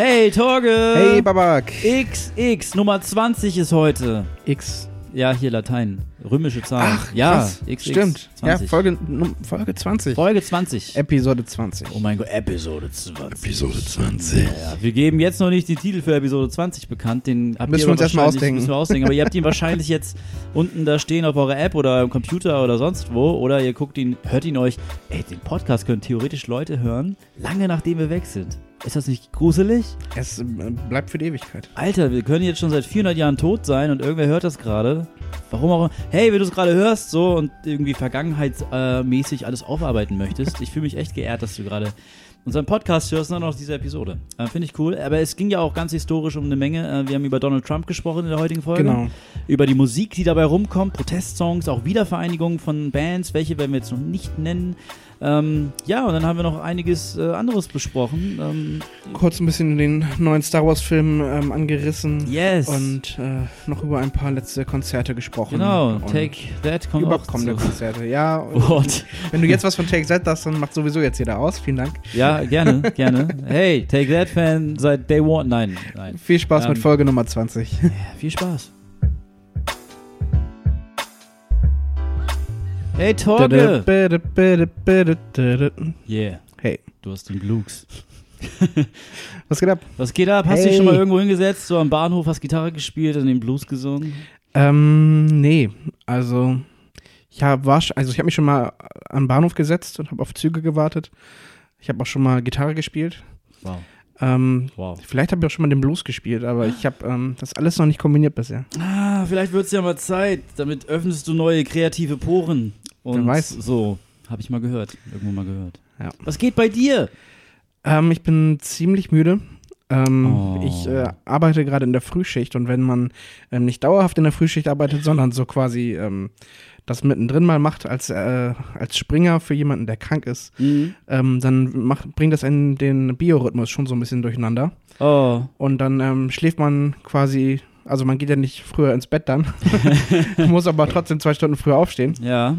Hey Torge! Hey Babak! XX, Nummer 20 ist heute. X. Ja, hier Latein. Römische Zahlen. Ach, ja, krass. XX. Stimmt. 20. Ja, Folge, Folge 20. Folge 20. Episode 20. oh mein Gott, Episode 20. Episode 20. Ja, wir geben jetzt noch nicht den Titel für Episode 20 bekannt. Den habt Müssen ihr wir uns erst mal wahrscheinlich- ausdenken. Müssen wir ausdenken. Aber ihr habt ihn wahrscheinlich jetzt unten da stehen auf eurer App oder im Computer oder sonst wo. Oder ihr guckt ihn, hört ihn euch. Ey, den Podcast können theoretisch Leute hören, lange nachdem wir weg sind. Ist das nicht gruselig? Es äh, bleibt für die Ewigkeit. Alter, wir können jetzt schon seit 400 Jahren tot sein und irgendwer hört das gerade. Warum auch? Hey, wenn du es gerade hörst so und irgendwie vergangenheitsmäßig alles aufarbeiten möchtest, ich fühle mich echt geehrt, dass du gerade unseren Podcast hörst und dann auch diese Episode. Äh, Finde ich cool. Aber es ging ja auch ganz historisch um eine Menge. Äh, wir haben über Donald Trump gesprochen in der heutigen Folge. Genau. Über die Musik, die dabei rumkommt, Protestsongs, auch Wiedervereinigungen von Bands, welche werden wir jetzt noch nicht nennen. Ähm, ja, und dann haben wir noch einiges äh, anderes besprochen. Ähm, Kurz ein bisschen den neuen Star Wars Film ähm, angerissen. yes. Und äh, noch über ein paar letzte Konzerte gesprochen. genau, Und Take That kommt auch Überkommende zu. Konzerte. Ja, What? wenn du jetzt was von Take That hast, dann macht sowieso jetzt jeder aus. Vielen Dank. Ja, gerne, gerne. Hey, Take That Fan seit Day One. Nein, nein. Viel Spaß Ähm, mit Folge Nummer 20. Ja, viel Spaß. Hey, Torge. Yeah, Hey, du hast den Blues. was geht ab? Was geht ab? Hast du dich schon mal irgendwo hingesetzt, so am Bahnhof, hast Gitarre gespielt und den Blues gesungen? Ähm, nee, also ich habe also ich habe mich schon mal am Bahnhof gesetzt und habe auf Züge gewartet. Ich habe auch schon mal Gitarre gespielt. Wow. Ähm, Wow. vielleicht habe ich auch schon mal den Blues gespielt, aber ich habe ähm, das alles noch nicht kombiniert bisher. Ah, vielleicht wird es ja mal Zeit. Damit öffnest du neue kreative Poren. Und Wer weiß. so, habe ich mal gehört. Irgendwo mal gehört. Ja. Was geht bei dir? Ähm, ich bin ziemlich müde. Ähm, Oh. Ich äh, arbeite gerade in der Frühschicht und wenn man ähm, nicht dauerhaft in der Frühschicht arbeitet, sondern so quasi ähm, das mittendrin mal macht als, äh, als Springer für jemanden, der krank ist, Mhm. ähm, dann macht, bringt das in den Biorhythmus schon so ein bisschen durcheinander. Oh, Und dann ähm, schläft man quasi, also man geht ja nicht früher ins Bett dann, muss aber trotzdem zwei Stunden früher aufstehen, ja.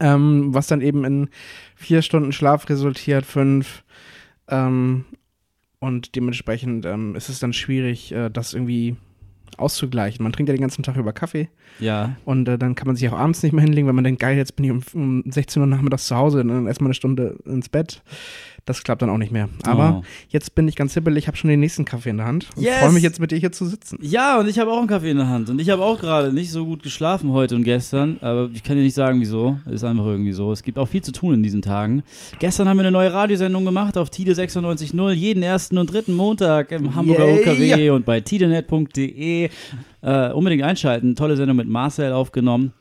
Ähm, was dann eben in vier Stunden Schlaf resultiert, fünf. Ähm, und dementsprechend ähm, ist es dann schwierig, äh, das irgendwie auszugleichen. Man trinkt ja den ganzen Tag über Kaffee Ja. und äh, dann kann man sich auch abends nicht mehr hinlegen, weil man denkt, geil, jetzt bin ich um, um 16 Uhr nachmittags zu Hause und dann erstmal eine Stunde ins Bett. Das klappt dann auch nicht mehr. Aber Oh. jetzt bin ich ganz hibbelig, ich habe schon den nächsten Kaffee in der Hand und Yes! freue mich jetzt mit dir hier zu sitzen. Ja, und ich habe auch einen Kaffee in der Hand. Und ich habe auch gerade nicht so gut geschlafen heute und gestern. Aber ich kann dir nicht sagen, wieso. Ist einfach irgendwie so. Es gibt auch viel zu tun in diesen Tagen. Gestern haben wir eine neue Radiosendung gemacht auf Tide 96.0, jeden ersten und dritten Montag im Hamburger Yay! UKW und bei tidenet.de. Äh, unbedingt einschalten. Tolle Sendung mit Marcel aufgenommen.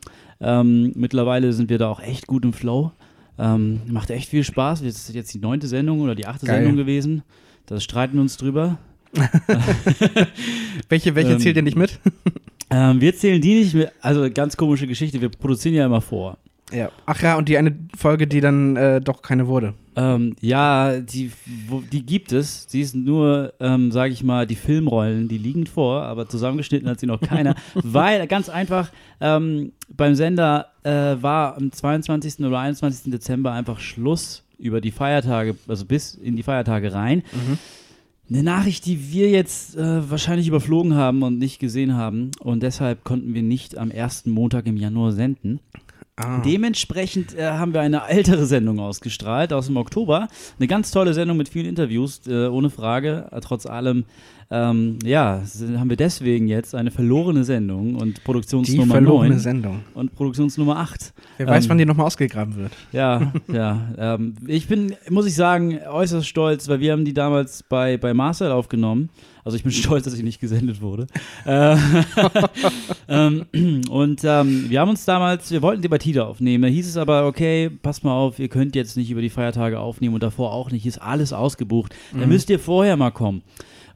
Ähm, mittlerweile sind wir da auch echt gut im Flow. Ähm, macht echt viel Spaß. Das ist jetzt die neunte Sendung oder die achte Geil. Sendung gewesen. Da streiten wir uns drüber. Welche, welche Ähm, zählt ihr nicht mit? Ähm, wir zählen die nicht mehr. Also ganz komische Geschichte. Wir produzieren ja immer vor. Ja. Ach ja, und die eine Folge, die dann äh, doch keine wurde. Ähm, ja, die, wo, die gibt es. Sie ist nur, ähm, sage ich mal, die Filmrollen, die liegen vor, aber zusammengeschnitten hat sie noch keiner. weil ganz einfach ähm, beim Sender äh, war am 22. oder 21. Dezember einfach Schluss über die Feiertage, also bis in die Feiertage rein. Eine Nachricht, die wir jetzt äh, wahrscheinlich überflogen haben und nicht gesehen haben. Und deshalb konnten wir nicht am ersten Montag im Januar senden. Ah. Dementsprechend äh, haben wir eine ältere Sendung ausgestrahlt aus dem Oktober. Eine ganz tolle Sendung mit vielen Interviews, äh, ohne Frage. Äh, trotz allem, ähm, ja, haben wir deswegen jetzt eine verlorene Sendung und die Produktionsnummer verlorene 9 Sendung. und Produktionsnummer 8. Wer weiß, Ähm, wann die nochmal ausgegraben wird. Ja, ja. Ähm, ich bin, muss ich sagen, äußerst stolz, weil wir haben die damals bei, bei Marcel aufgenommen. Also ich bin stolz, dass ich nicht gesendet wurde. Äh, ähm, und ähm, wir haben uns damals, wir wollten die bei Tida aufnehmen. Da hieß es aber, okay, passt mal auf, ihr könnt jetzt nicht über die Feiertage aufnehmen und davor auch nicht, ist alles ausgebucht. Da müsst ihr vorher mal kommen.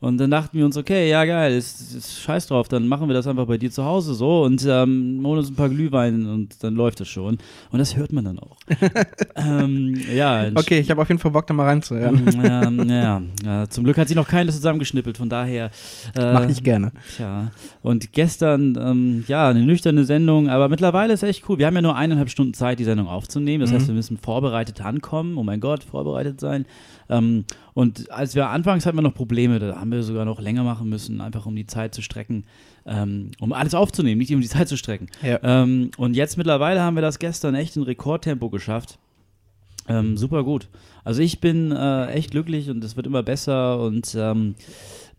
Und dann dachten wir uns, okay, ja geil, ist, ist scheiß drauf, dann machen wir das einfach bei dir zu Hause so und ähm, holen uns ein paar Glühwein und dann läuft das schon. Und das hört man dann auch. ähm, ja. Okay, ich habe auf jeden Fall Bock, da mal reinzuhören. Ähm, ja, ja, zum Glück hat sich noch keines zusammengeschnippelt, von daher. Äh, Mach ich gerne. Tja, und gestern, ähm, ja, eine nüchterne Sendung, aber mittlerweile ist echt cool. Wir haben ja nur eineinhalb Stunden Zeit, die Sendung aufzunehmen. Das Mhm. heißt, wir müssen vorbereitet ankommen. Oh mein Gott, vorbereitet sein. Ähm, und als wir anfangs hatten wir noch Probleme, da haben wir sogar noch länger machen müssen, einfach um die Zeit zu strecken, ähm, um alles aufzunehmen, nicht um die Zeit zu strecken. Ja. Ähm, und jetzt mittlerweile haben wir das gestern echt in Rekordtempo geschafft. Ähm, super gut. Also ich bin äh, echt glücklich und es wird immer besser und ähm,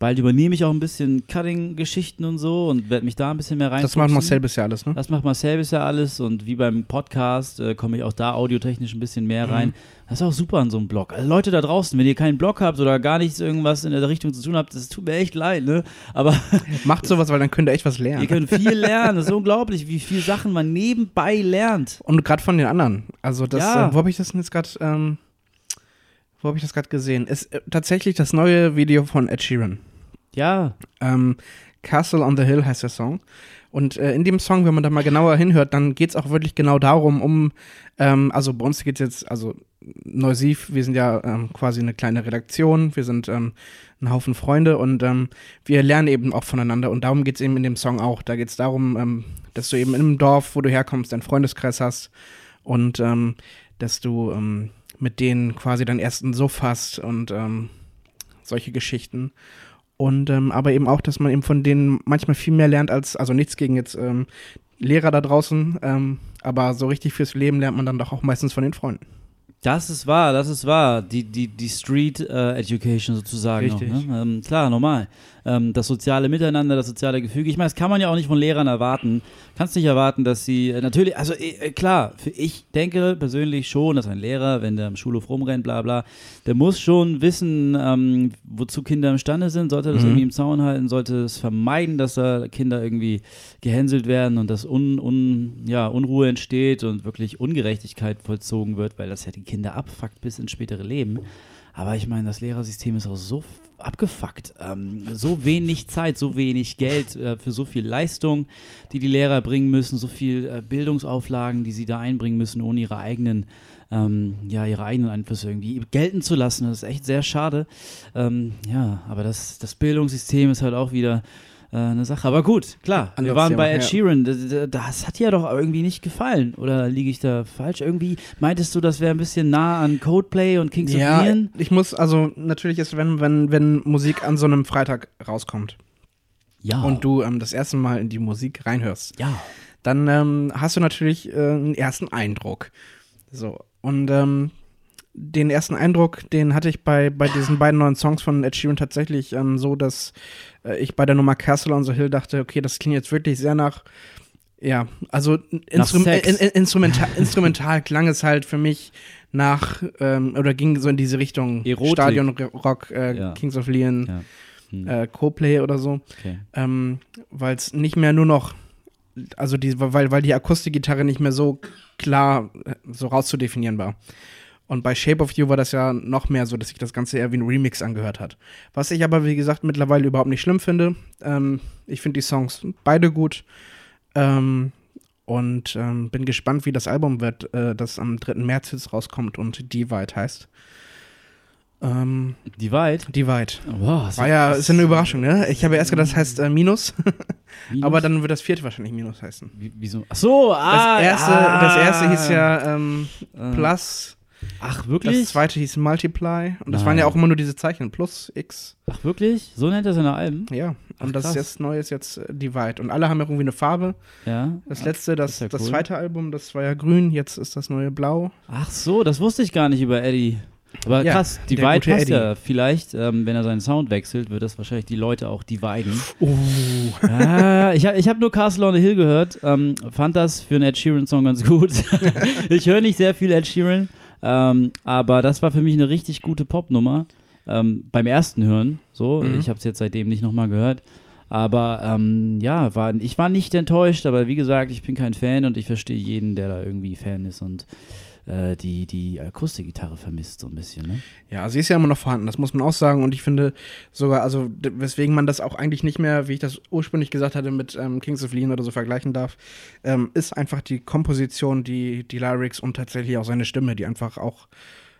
bald übernehme ich auch ein bisschen Cutting-Geschichten und so und werde mich da ein bisschen mehr rein. Das macht Marcel bisher alles, ne? Das macht Marcel bisher alles und wie beim Podcast äh, komme ich auch da audiotechnisch ein bisschen mehr rein. Das ist auch super an so einem Blog. Also Leute da draußen, wenn ihr keinen Blog habt oder gar nichts irgendwas in der Richtung zu tun habt, das tut mir echt leid, ne? Aber Macht sowas, weil dann könnt ihr echt was lernen. ihr könnt viel lernen. Das ist unglaublich, wie viele Sachen man nebenbei lernt. Und gerade von den anderen. Also das, Ja. äh, wo habe ich das denn jetzt gerade, ähm, wo habe ich das gerade gesehen? Ist äh, tatsächlich das neue Video von Ed Sheeran. Ja, Ähm, Castle on the Hill heißt der Song. Und äh, in dem Song, wenn man da mal genauer hinhört, dann geht es auch wirklich genau darum, um, ähm, also bei uns geht es jetzt, also Neusiv, wir sind ja ähm, quasi eine kleine Redaktion, wir sind ähm, ein Haufen Freunde und ähm, wir lernen eben auch voneinander und darum geht es eben in dem Song auch. Da geht es darum, ähm, dass du eben einem Dorf, wo du herkommst, einen Freundeskreis hast und ähm, dass du mit denen quasi deinen ersten Suff hast und solche Geschichten. Und ähm, aber eben auch, dass man eben von denen manchmal viel mehr lernt als, also nichts gegen jetzt ähm, Lehrer da draußen, ähm, aber so richtig fürs Leben lernt man dann doch auch meistens von den Freunden. Das ist wahr, das ist wahr. Die, die, die Street äh, Education sozusagen. Richtig. Noch, ne? ähm, klar, normal. Ähm, das soziale Miteinander, das soziale Gefüge. Ich meine, das kann man ja auch nicht von Lehrern erwarten. Kannst nicht erwarten, dass sie äh, natürlich, also äh, klar, für ich denke persönlich schon, dass ein Lehrer, wenn der im Schulhof rumrennt, bla bla, der muss schon wissen, ähm, wozu Kinder imstande sind, sollte das Mhm. irgendwie im Zaun halten, sollte es vermeiden, dass da Kinder irgendwie gehänselt werden und dass un, un, ja, Unruhe entsteht und wirklich Ungerechtigkeit vollzogen wird, weil das ja die Kinder abfuckt bis ins spätere Leben. Aber ich meine, das Lehrersystem ist auch so abgefuckt. Ähm, so wenig Zeit, so wenig Geld äh, für so viel Leistung, die die Lehrer bringen müssen, so viel äh, Bildungsauflagen, die sie da einbringen müssen, ohne ihre eigenen, ähm, ja, ihre eigenen Einflüsse irgendwie gelten zu lassen. Das ist echt sehr schade. Ähm, ja, aber das, das Bildungssystem ist halt auch wieder äh, eine Sache. Aber gut, klar, wir Anderes waren bei Ed ja. Sheeran. Das, das hat dir doch irgendwie nicht gefallen. Oder liege ich da falsch? Irgendwie meintest du, das wäre ein bisschen nah an Coldplay und Kings of Ja, Leon? ich muss, also natürlich ist, wenn, wenn, wenn Musik an so einem Freitag rauskommt Ja. und du ähm, das erste Mal in die Musik reinhörst, ja. dann ähm, hast du natürlich äh, einen ersten Eindruck. So. Und ähm, den ersten Eindruck, den hatte ich bei, bei diesen beiden neuen Songs von Ed Sheeran tatsächlich ähm, so, dass äh, ich bei der Nummer Castle on the Hill dachte, okay, das klingt jetzt wirklich sehr nach, ja, also Instrum in, in, instrumental, instrumental klang es halt für mich nach, ähm, oder ging so in diese Richtung Erotik. Stadion-Rock, äh, Ja. Kings of Leon, Ja. Hm, äh, Coplay oder so okay. ähm, weil es nicht mehr nur noch, also die, weil, weil die Akustikgitarre nicht mehr so klar äh, so rauszudefinieren war. Und bei Shape of You war das ja noch mehr so, dass sich das Ganze eher wie ein Remix angehört hat. Was ich aber, wie gesagt, mittlerweile überhaupt nicht schlimm finde. Ähm, ich finde die Songs beide gut. Ähm, und ähm, bin gespannt, wie das Album wird, äh, das am 3. März jetzt rauskommt und Divide heißt. Ähm, Divide? Divide. Wow, das War ja, ist eine Überraschung, ne? Ich habe erst gedacht, das heißt äh, Minus, Minus? aber dann wird das vierte wahrscheinlich Minus heißen. Wie, wieso? Ach so, Das, ah, erste, ah, das erste hieß ja ähm, äh, Plus, Ach, das wirklich? zweite hieß Multiply und das Nein. waren ja auch immer nur diese Zeichen, Plus, X, Ach, wirklich? So nennt er seine Alben? ja. Ach, Und das krass. jetzt neue ist jetzt äh, Divide. Und alle haben ja irgendwie eine Farbe. Ja. Das letzte, das, das ja das cool. zweite Album, das war ja grün, jetzt ist das neue blau. Ach so, das wusste ich gar nicht über Eddie. Aber Ja, krass, Divide passt Eddie. ja. Vielleicht, ähm, wenn er seinen Sound wechselt, wird das wahrscheinlich die Leute auch dividen. Oh. ah, ich habe ich hab nur Castle on the Hill gehört, ähm, fand das für einen Ed Sheeran-Song ganz gut. ich höre nicht sehr viel Ed Sheeran, ähm, aber das war für mich eine richtig gute Popnummer. Ähm, beim ersten Hören, so. Mhm. Ich habe es jetzt seitdem nicht nochmal gehört. Aber ähm, ja, war, ich war nicht enttäuscht, aber wie gesagt, ich bin kein Fan und ich verstehe jeden, der da irgendwie Fan ist und äh, die, die Akustikgitarre vermisst, so ein bisschen, ne? Ja, sie ist ja immer noch vorhanden, das muss man auch sagen. Und ich finde sogar, also weswegen man das auch eigentlich nicht mehr, wie ich das ursprünglich gesagt hatte, mit ähm, Kings of Leon oder so vergleichen darf, ähm, ist einfach die Komposition, die, die Lyrics und tatsächlich auch seine Stimme, die einfach auch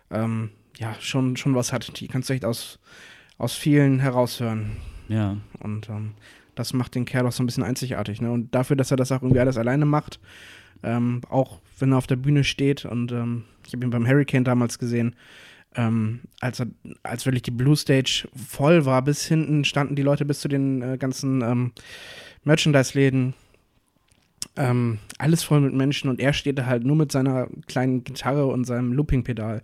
ähm, ja, schon, schon was hat. Die kannst du echt aus, aus vielen heraushören. Ja. Und ähm, das macht den Kerl auch so ein bisschen einzigartig. Ne? Und dafür, dass er das auch irgendwie alles alleine macht, ähm, auch wenn er auf der Bühne steht und ähm, ich habe ihn beim Hurricane damals gesehen, ähm, als, er, als wirklich die Blue Stage voll war, bis hinten standen die Leute bis zu den äh, ganzen ähm, Merchandise-Läden. Ähm, alles voll mit Menschen und er steht da halt nur mit seiner kleinen Gitarre und seinem Looping-Pedal.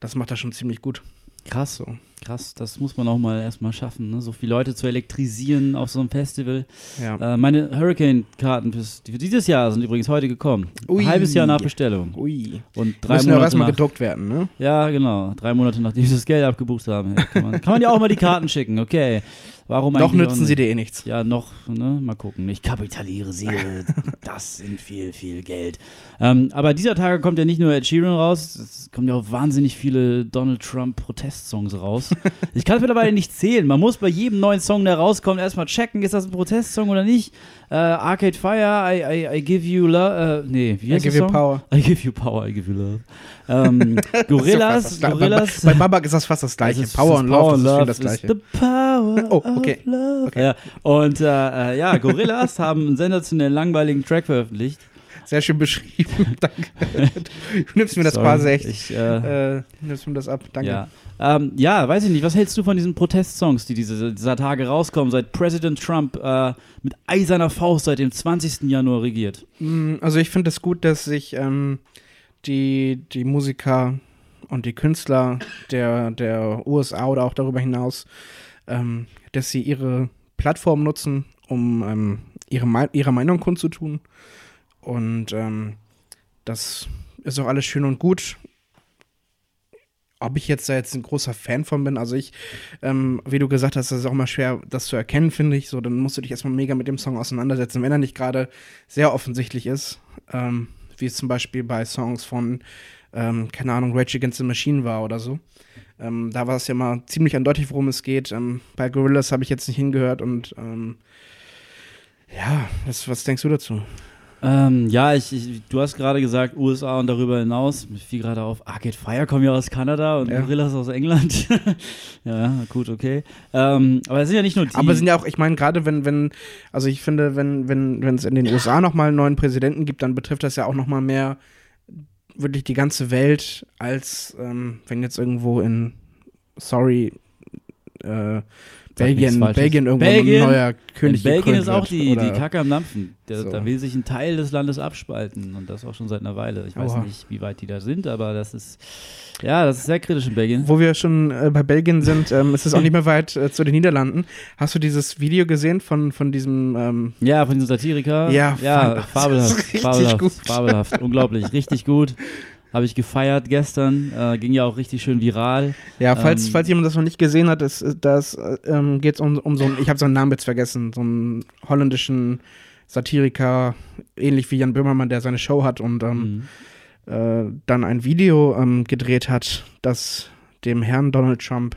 Das macht er schon ziemlich gut. Krass, So. Krass. Das muss man auch mal erstmal schaffen, ne? so viele Leute zu elektrisieren auf so einem Festival. Ja. Äh, meine Hurricane-Karten für dieses Jahr sind übrigens heute gekommen. Ui. Ein halbes Jahr nach Bestellung. Ui. Und drei Müssen ja Monate erstmal nach, gedruckt werden, ne? Ja, genau. Drei Monate nachdem sie das Geld abgebucht haben. Hey, kann, man, kann man ja auch mal die Karten schicken, okay. Warum Noch nützen sie dir eh nichts. Ja, noch, ne? Mal gucken. Ich kapitalisiere. das sind viel, viel Geld. Ähm, aber dieser Tage kommt ja nicht nur Ed Sheeran raus, es kommen ja auch wahnsinnig viele Donald Trump-Protestsongs raus. ich kann es mittlerweile nicht zählen. Man muss bei jedem neuen Song, der rauskommt, erstmal checken, ist das ein Protestsong oder nicht. Äh, Arcade Fire, I, I, I give you love. Äh, nee, wie I heißt give der you power. I give you power, I give you love. Ähm, Gorillas, Bei, Gorillas. bei, bei Babak ist das fast das gleiche. Das ist- Power das und Love, das ist das gleiche. The power Oh, okay. of love. Okay. Ja. Und äh, äh, ja, Gorillas haben einen sensationell langweiligen Track veröffentlicht. Sehr schön beschrieben. Danke. Du nimmst mir das Sorry, quasi echt. Ich, äh, Äh, nimmst mir das ab. Danke. ja. Ähm, ja, weiß ich nicht. Was hältst du von diesen Protestsongs, die diese, dieser Tage rauskommen, seit Präsident Trump äh, mit eiserner Faust seit dem 20. Januar regiert? Mm, Also ich finde es gut, dass sich ähm, die, die Musiker und die Künstler der, der USA oder auch darüber hinaus, ähm, dass sie ihre Plattform nutzen, um ähm, ihre, ihre Meinung kundzutun. Und ähm, das ist auch alles schön und gut. Ob ich jetzt da jetzt ein großer Fan von bin, also ich, ähm, wie du gesagt hast, das ist auch mal schwer, das zu erkennen, finde ich. So, dann musst du dich erstmal mega mit dem Song auseinandersetzen, wenn er nicht gerade sehr offensichtlich ist, ähm, wie es zum Beispiel bei Songs von, ähm, keine Ahnung, Rage Against the Machine war oder so. Ähm, da war es ja mal ziemlich eindeutig, worum es geht. Ähm, bei Gorillaz habe ich jetzt nicht hingehört und ähm, ja, was, was denkst du dazu? Ähm, ja, ich, ich, du hast gerade gesagt USA und darüber hinaus. Mir fiel gerade auf, Arcade Fire kommen ja aus Kanada und Ja. Gorillas aus England. ja, gut, okay. Ähm, aber es sind ja nicht nur die. Aber es sind ja auch, ich meine, gerade wenn, wenn, also ich finde, wenn, wenn, wenn es in den USA nochmal einen neuen Präsidenten gibt, dann betrifft das ja auch nochmal mehr wirklich die ganze Welt, als ähm, wenn jetzt irgendwo in, sorry, äh, Belgien. Belgien irgendwo Belgien? ein neuer König in Belgien ist auch die, die Kacke am Dampfen. Da, So. da will sich ein Teil des Landes abspalten und das auch schon seit einer Weile. Ich weiß Oha. nicht, wie weit die da sind, aber das ist, ja, das ist sehr kritisch in Belgien. Wo wir schon äh, bei Belgien sind, ähm, ist es auch nicht mehr weit äh, zu den Niederlanden. Hast du dieses Video gesehen von, von diesem ähm, Ja, von diesem Satiriker. Ja, ja fabelhaft. fabelhaft, gut. fabelhaft. Unglaublich, richtig gut. Habe ich gefeiert gestern. Äh, ging ja auch richtig schön viral. Ja, falls, Ähm, falls jemand das noch nicht gesehen hat, das, das ähm, geht es um, um so einen, ich habe seinen Namen jetzt vergessen, so einen holländischen Satiriker, ähnlich wie Jan Böhmermann, der seine Show hat und ähm, Mhm. äh, dann ein Video ähm, gedreht hat, das dem Herrn Donald Trump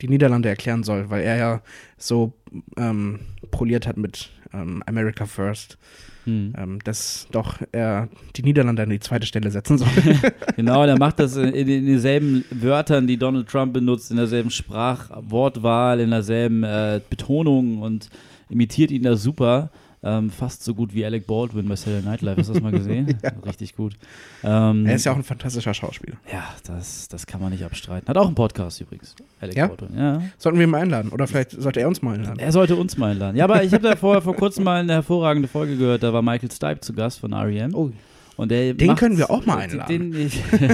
die Niederlande erklären soll, weil er ja so ähm, poliert hat mit ähm, America First, Mhm. ähm, dass doch er die Niederlande an die zweite Stelle setzen soll. Genau, der macht das in, in, in denselben Wörtern, die Donald Trump benutzt, in derselben Sprachwortwahl, in derselben äh, Betonung und imitiert ihn da super. Ähm, fast so gut wie Alec Baldwin bei Saturday Night Live. Hast du das mal gesehen? Richtig gut. Ähm, er ist ja auch ein fantastischer Schauspieler. ja, das, das kann man nicht abstreiten. Hat auch einen Podcast übrigens. Alec Ja? Baldwin. Ja. Sollten wir ihn mal einladen oder vielleicht sollte er uns mal einladen. Er sollte uns mal einladen. Ja, aber ich habe da vor, vor kurzem mal eine hervorragende Folge gehört. Da war Michael Stipe zu Gast von REM. Oh, Und der Den können wir auch mal einladen. Den,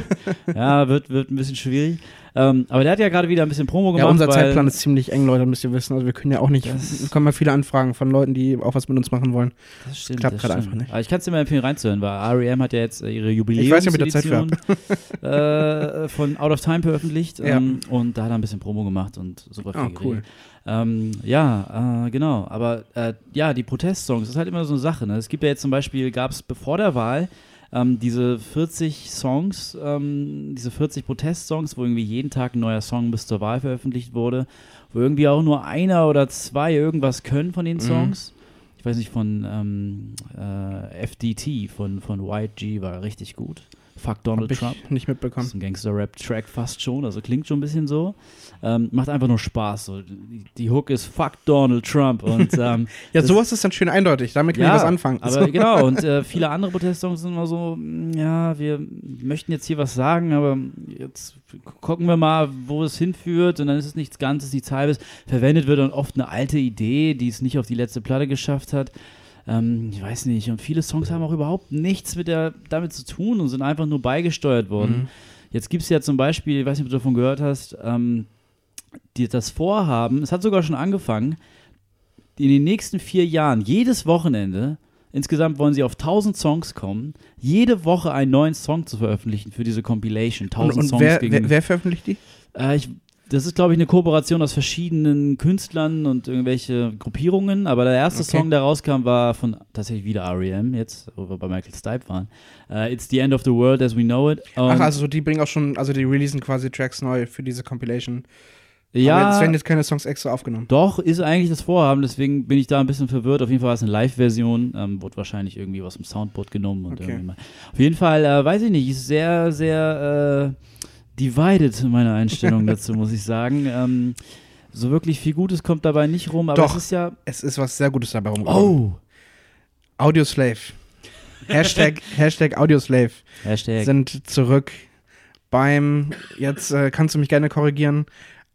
ja, wird, wird ein bisschen schwierig. Ähm, aber der hat ja gerade wieder ein bisschen Promo gemacht. Ja, unser Zeitplan ist ziemlich eng, Leute, müsst ihr wissen. Also wir können ja auch nicht, es kommen ja viele Anfragen von Leuten, die auch was mit uns machen wollen. Das stimmt, klappt das gerade stimmt. einfach nicht. Aber ich kann es dir mal empfehlen, reinzuhören, weil REM hat ja jetzt äh, ihre Ich weiß nicht, ob da Zeit Jubiläumsedition äh, von Out of Time veröffentlicht. Ja. Ähm, und da hat er ein bisschen Promo gemacht und super viel Ah, cool. Ähm, ja, äh, genau. Aber äh, ja, die Protestsongs, das ist halt immer so eine Sache. Ne? Es gibt ja jetzt zum Beispiel, gab es bevor der Wahl ähm, diese 40 Songs, ähm, diese 40 Protestsongs, wo irgendwie jeden Tag ein neuer Song bis zur Wahl veröffentlicht wurde, wo irgendwie auch nur einer oder zwei irgendwas können von den Mhm. Songs. Ich weiß nicht, von ähm, äh, FDT, von, von YG war richtig gut. Fuck Donald Hab Trump. nicht Das mitbekommen. ist ein Gangster-Rap-Track fast schon, also klingt schon ein bisschen so. Ähm, macht einfach nur Spaß. So. Die, die Hook ist Fuck Donald Trump und ähm, Ja, das- sowas ist dann schön eindeutig. Damit kann ich was anfangen. aber genau, und äh, viele andere Protestsongs sind immer so, mm, ja, wir möchten jetzt hier was sagen, aber jetzt gucken wir mal, wo es hinführt und dann ist es nichts Ganzes, nichts Halbes. Verwendet wird dann oft eine alte Idee, die es nicht auf die letzte Platte geschafft hat. Ähm, ich weiß nicht, und viele Songs haben auch überhaupt nichts mit der, damit zu tun und sind einfach nur beigesteuert worden. Mhm. Jetzt gibt es ja zum Beispiel, ich weiß nicht, ob du davon gehört hast, ähm, die, das Vorhaben, es hat sogar schon angefangen, in den nächsten vier Jahren, jedes Wochenende, insgesamt wollen sie auf 1000 Songs kommen, jede Woche einen neuen Song zu veröffentlichen für diese Compilation. 1000 Und, und Songs wer, wer, wer veröffentlicht die? Äh, ich, das ist, glaube ich, eine Kooperation aus verschiedenen Künstlern und irgendwelche Gruppierungen. Aber der erste Okay. Song, der rauskam, war von tatsächlich wieder R.E.M. jetzt, wo wir bei Michael Stipe waren. Äh, It's the End of the World as we know it. Und Ach, also die bringen auch schon, also die releasen quasi Tracks neu für diese Compilation. Aber ja, es werden jetzt keine Songs extra aufgenommen. Doch, ist eigentlich das Vorhaben, deswegen bin ich da ein bisschen verwirrt. Auf jeden Fall war es eine Live-Version, ähm, wurde wahrscheinlich irgendwie aus dem Soundboard genommen. Und Okay. irgendwie mal. Auf jeden Fall, äh, weiß ich nicht, ist sehr, sehr äh, divided meine Einstellung dazu, muss ich sagen. Ähm, so wirklich viel Gutes kommt dabei nicht rum, aber Doch. es ist ja. Es ist was sehr Gutes dabei rumgekommen. Oh! Audioslave. Hashtag, Hashtag Audioslave Hashtag. sind zurück beim, jetzt äh, kannst du mich gerne korrigieren,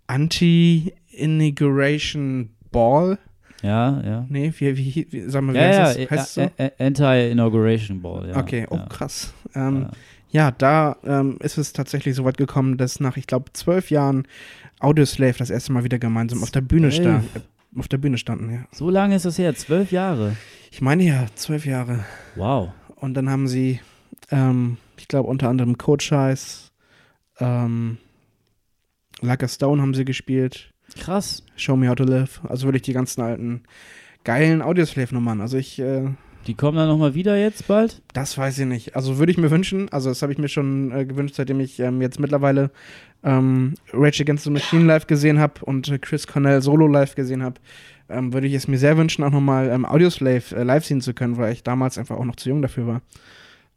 Anti-Inauguration Ball. Ja, ja. Nee, wie, wie, wie sag mal, wie Ja, ja, heißt das? Heißt es so? äh, äh, Anti-Inauguration Ball, ja. okay, oh ja. krass. Ähm, Ja. Da ähm, ist es tatsächlich so weit gekommen, dass nach, ich glaube, zwölf Jahren Audioslave das erste Mal wieder gemeinsam auf der Bühne sta Zwölf. äh, auf der Bühne standen. Ja. So lange ist das her, zwölf Jahre. Ich meine ja, zwölf Jahre. Wow. Und dann haben sie, ähm, ich glaube, unter anderem Coach Scheiß, ähm, Like a Stone haben sie gespielt, Krass. Show Me How to Live. Also wirklich die ganzen alten geilen Audioslave-Nummern. Also ich, äh, Die kommen dann nochmal wieder jetzt bald? das weiß ich nicht. Also würde ich mir wünschen. Also das habe ich mir schon äh, gewünscht, seitdem ich ähm, jetzt mittlerweile ähm, Rage Against the Machine live gesehen habe und äh, Chris Cornell solo live gesehen habe. Ähm, würde ich es mir sehr wünschen, auch nochmal ähm, Audioslave äh, live sehen zu können, weil ich damals einfach auch noch zu jung dafür war,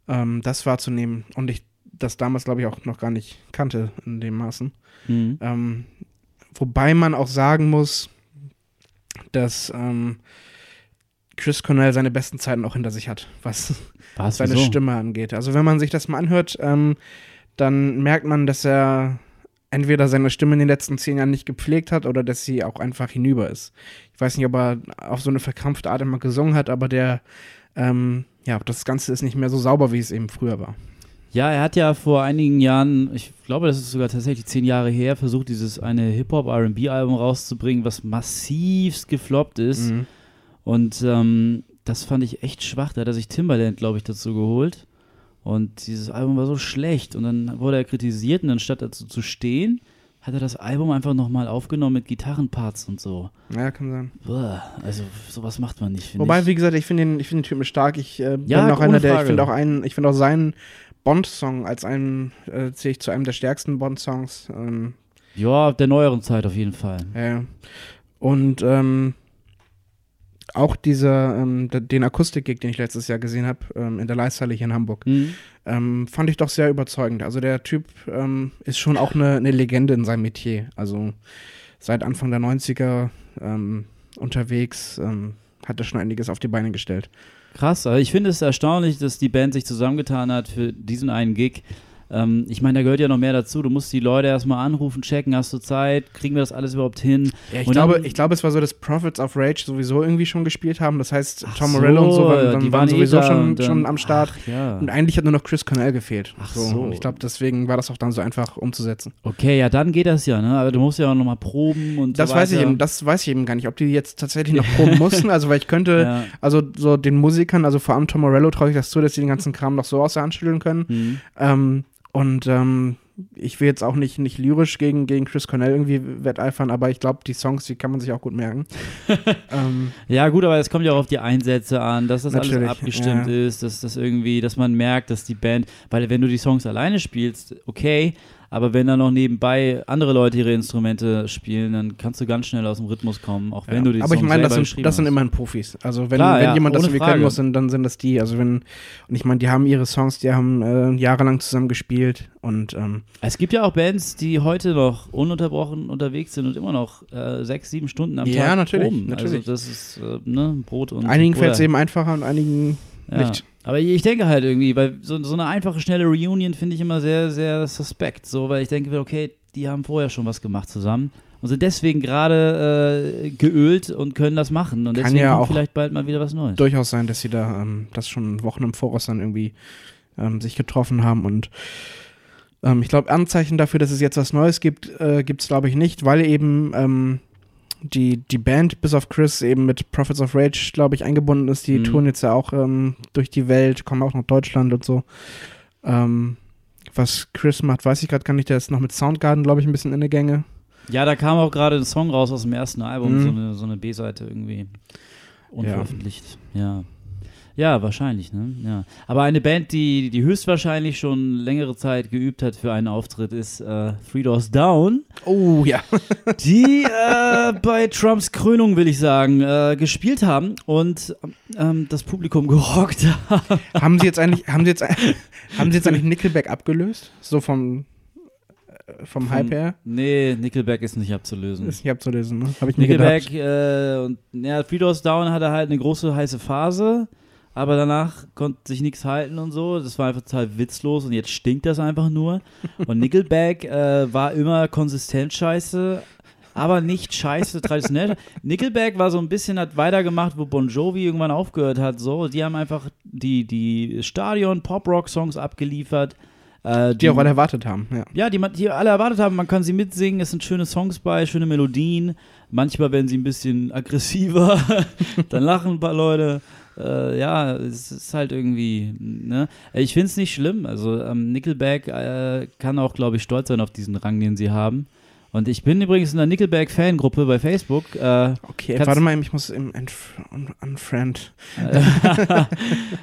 ähm, das wahrzunehmen. Und ich das damals, glaube ich, auch noch gar nicht kannte in dem Maßen. Mhm. Ähm, wobei man auch sagen muss, dass ähm, Chris Cornell seine besten Zeiten auch hinter sich hat, was Was, seine wieso? Stimme angeht. Also wenn man sich das mal anhört, ähm, dann merkt man, dass er entweder seine Stimme in den letzten zehn Jahren nicht gepflegt hat oder dass sie auch einfach hinüber ist. Ich weiß nicht, ob er auf so eine verkrampfte Art immer gesungen hat, aber der, ähm, ja, das Ganze ist nicht mehr so sauber, wie es eben früher war. Ja, er hat ja vor einigen Jahren, ich glaube, das ist sogar tatsächlich zehn Jahre her, versucht, dieses eine Hip-Hop-RB-Album rauszubringen, was massivst gefloppt ist. Mhm. Und ähm, das fand ich echt schwach. Da hat er sich Timbaland, glaube ich, dazu geholt. Und dieses Album war so schlecht. Und dann wurde er kritisiert und anstatt dazu zu stehen, hat er das Album einfach nochmal aufgenommen mit Gitarrenparts und so. Ja, kann sein. Uah, also sowas macht man nicht, Wobei, ich. wie gesagt, ich finde den, ich finde den Typen stark. Ich äh, bin Ja, auch ohne einer der, ich finde auch einen, ich finde auch seinen Bond-Song als einen, äh, zähle ich zu einem der stärksten Bond-Songs. Ähm, Ja, der neueren Zeit auf jeden Fall. Ja. Und ähm, auch dieser, ähm, den Akustik-Gig, den ich letztes Jahr gesehen habe, ähm, in der Leisthalle hier in Hamburg, Mhm. ähm, fand ich doch sehr überzeugend. Also der Typ ähm, ist schon auch eine, eine Legende in seinem Metier. Also seit Anfang der 90er ähm, unterwegs, ähm, hat er schon einiges auf die Beine gestellt. Krass, aber ich finde es erstaunlich, dass die Band sich zusammengetan hat für diesen einen Gig. Ähm, ich meine, da gehört ja noch mehr dazu. Du musst die Leute erstmal anrufen, checken, hast du Zeit, kriegen wir das alles überhaupt hin? Ja, ich, Und glaube, dann- ich glaube, es war so, dass Prophets of Rage sowieso irgendwie schon gespielt haben. Das heißt, Tom Morello und so waren, dann, die waren eh sowieso da schon, dann- schon am Start. Ach, ja. Und eigentlich hat nur noch Chris Cornell gefehlt. Ach so. Und ich glaube, deswegen war das auch dann so einfach umzusetzen. Okay, ja, dann geht das ja, ne? Aber du musst ja auch nochmal proben und Das so weiß ich eben, das weiß ich eben gar nicht, ob die jetzt tatsächlich noch proben mussten. Also, weil ich könnte, Ja. also so den Musikern, also vor allem Tom Morello traue ich das zu, dass sie den ganzen Kram noch so aus der Hand schütteln können. Mhm. Ähm, und ähm, ich will jetzt auch nicht, nicht lyrisch gegen, gegen Chris Cornell irgendwie wetteifern, aber ich glaube, die Songs, die kann man sich auch gut merken. ähm, ja, gut, aber es kommt ja auch auf die Einsätze an, dass das alles abgestimmt ja. ist, dass das irgendwie, dass man merkt, dass die Band, weil wenn du die Songs alleine spielst, okay, aber wenn da noch nebenbei andere Leute ihre Instrumente spielen, dann kannst du ganz schnell aus dem Rhythmus kommen, auch wenn ja. du die Aber Songs ich meine, das, sind, das sind immerhin Profis. Also wenn, Klar, wenn ja, jemand das irgendwie können muss, dann, sind das die. Also wenn, und ich meine, die haben ihre Songs, die haben äh, jahrelang zusammen gespielt und ähm, Es gibt ja auch Bands, die heute noch ununterbrochen unterwegs sind und immer noch äh, sechs, sieben Stunden am ja, Tag natürlich, oben. Also natürlich. Also das ist äh, ne, Brot und Einigen fällt es eben einfacher und einigen ja. nicht. Aber ich denke halt irgendwie, weil so, so eine einfache, schnelle Reunion finde ich immer sehr, sehr suspekt. So, weil ich denke, okay, die haben vorher schon was gemacht zusammen und sind deswegen gerade äh, geölt und können das machen. Und Kann deswegen ja kommt vielleicht bald mal wieder was Neues. Durchaus sein, dass sie da ähm, das schon Wochen im Voraus dann irgendwie ähm, sich getroffen haben und ähm, ich glaube, Anzeichen dafür, dass es jetzt was Neues gibt, äh, gibt es, glaube ich, nicht, weil eben ähm, die, die Band, bis auf Chris, eben mit Prophets of Rage, glaube ich, eingebunden ist. Die mhm. touren jetzt ja auch ähm, durch die Welt, kommen auch nach Deutschland und so. Ähm, was Chris macht, weiß ich gerade gar nicht. Der ist noch mit Soundgarden, glaube ich, ein bisschen in der Gänge. Ja, da kam auch gerade ein Song raus aus dem ersten Album, mhm. so eine, so eine B-Seite irgendwie unveröffentlicht. ja. ja. Ja, wahrscheinlich, ne? Ja. Aber eine Band, die, die höchstwahrscheinlich schon längere Zeit geübt hat für einen Auftritt, ist äh, Three Doors Down. Oh ja. die äh, bei Trumps Krönung, will ich sagen, äh, gespielt haben und ähm, das Publikum gerockt haben. Haben sie jetzt eigentlich, haben sie jetzt, haben sie jetzt eigentlich Nickelback abgelöst? So vom äh, vom Von, Hype her? Nee, Nickelback ist nicht abzulösen. Ist nicht abzulösen, ne? Hab ich Nickelback äh, und ja, Three Doors Down hatte halt eine große heiße Phase aber danach konnte sich nichts halten und so. Das war einfach total witzlos und jetzt stinkt das einfach nur. Und Nickelback äh, war immer konsistent scheiße, aber nicht scheiße traditionell. Nickelback war so ein bisschen, hat weitergemacht, wo Bon Jovi irgendwann aufgehört hat. So, die haben einfach die, die Stadion-Pop-Rock-Songs abgeliefert. Äh, die, die, auch alle erwartet haben, ja. Ja, die, die alle erwartet haben, man kann sie mitsingen, es sind schöne Songs bei, schöne Melodien. Manchmal werden sie ein bisschen aggressiver, dann lachen ein paar Leute äh, ja, es ist halt irgendwie, ne? Ich finde es nicht schlimm. Also ähm, Nickelback äh, kann auch, glaube ich, stolz sein auf diesen Rang, den sie haben. Und ich bin übrigens in der Nickelback-Fangruppe bei Facebook. Äh, okay, warte mal, ich muss im Unfriend.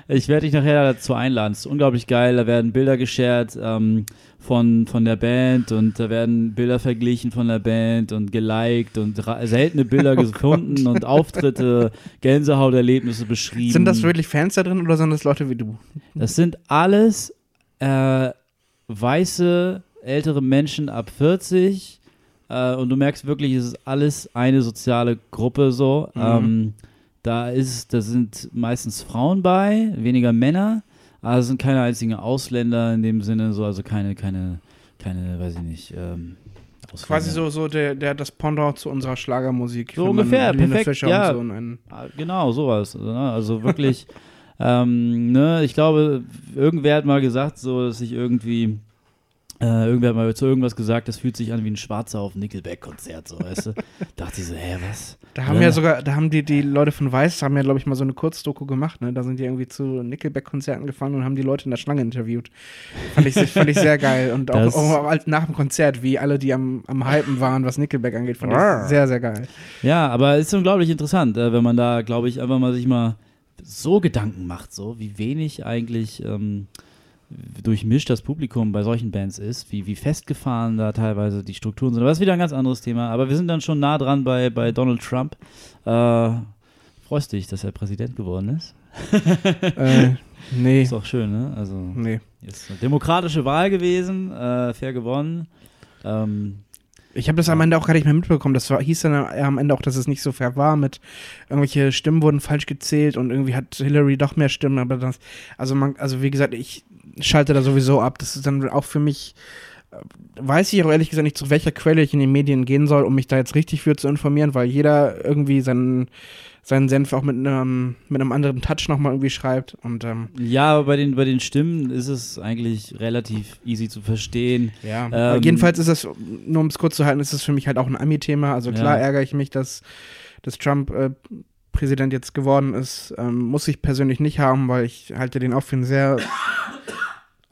ich werde dich nachher dazu einladen. Es ist unglaublich geil. Da werden Bilder geshared ähm, von, von der Band und da werden Bilder verglichen von der Band und geliked und seltene Bilder oh gefunden Gott. und Auftritte, Gänsehauterlebnisse beschrieben. Sind das wirklich Fans da drin oder sind das Leute wie du? Das sind alles äh, weiße, ältere Menschen ab 40 äh, und du merkst wirklich, es ist alles eine soziale Gruppe so. Mhm. Ähm, da ist, da sind meistens Frauen bei, weniger Männer, aber es sind keine einzigen Ausländer in dem Sinne, so, also keine, keine, keine, weiß ich nicht, ähm, Quasi so, so der, der, das Pendant zu unserer Schlagermusik. So ungefähr, perfekt, ja. So ah, genau, sowas. Ne? Also wirklich, ähm, ne, ich glaube, irgendwer hat mal gesagt, so, dass ich irgendwie äh, irgendwer hat mal zu irgendwas gesagt, das fühlt sich an wie ein Schwarzer auf Nickelback-Konzert, so, weißt du? Dachte ich so, hä, was? Da haben ja, ja sogar, da haben die, die Leute von Weiß, haben ja, glaube ich, mal so eine Kurzdoku gemacht, ne? Da sind die irgendwie zu Nickelback-Konzerten gefahren und haben die Leute in der Schlange interviewt. Fand ich, fand ich sehr geil. Und auch, auch, nach dem Konzert, wie alle, die am, am Hypen waren, was Nickelback angeht, fand ich sehr, sehr geil. Ja, aber es ist unglaublich interessant, äh, wenn man da, glaube ich, einfach mal sich mal so Gedanken macht, so wie wenig eigentlich ähm, durchmischt das Publikum bei solchen Bands ist, wie, wie festgefahren da teilweise die Strukturen sind. Aber das ist wieder ein ganz anderes Thema. Aber wir sind dann schon nah dran bei, bei Donald Trump. Äh, freust dich, dass er Präsident geworden ist? äh, nee. Ist auch schön, ne? Also, nee. Ist eine demokratische Wahl gewesen, äh, fair gewonnen. Ähm, ich habe das am Ende auch gar nicht mehr mitbekommen. Das war, hieß dann am Ende auch, dass es nicht so fair war mit irgendwelche Stimmen wurden falsch gezählt und irgendwie hat Hillary doch mehr Stimmen, aber das, also man, also wie gesagt, ich schalte da sowieso ab. Das ist dann auch für mich, äh, weiß ich auch ehrlich gesagt nicht, zu welcher Quelle ich in den Medien gehen soll, um mich da jetzt richtig für zu informieren, weil jeder irgendwie seinen, seinen Senf auch mit einem, mit einem anderen Touch nochmal irgendwie schreibt. Und, ähm, ja, aber bei den, bei den Stimmen ist es eigentlich relativ easy zu verstehen. Ja, ähm, jedenfalls ist es, nur um es kurz zu halten, ist es für mich halt auch ein Ami-Thema. Also klar ja. ärgere ich mich, dass, dass Trump äh, Präsident jetzt geworden ist. Ähm, muss ich persönlich nicht haben, weil ich halte den auch für einen sehr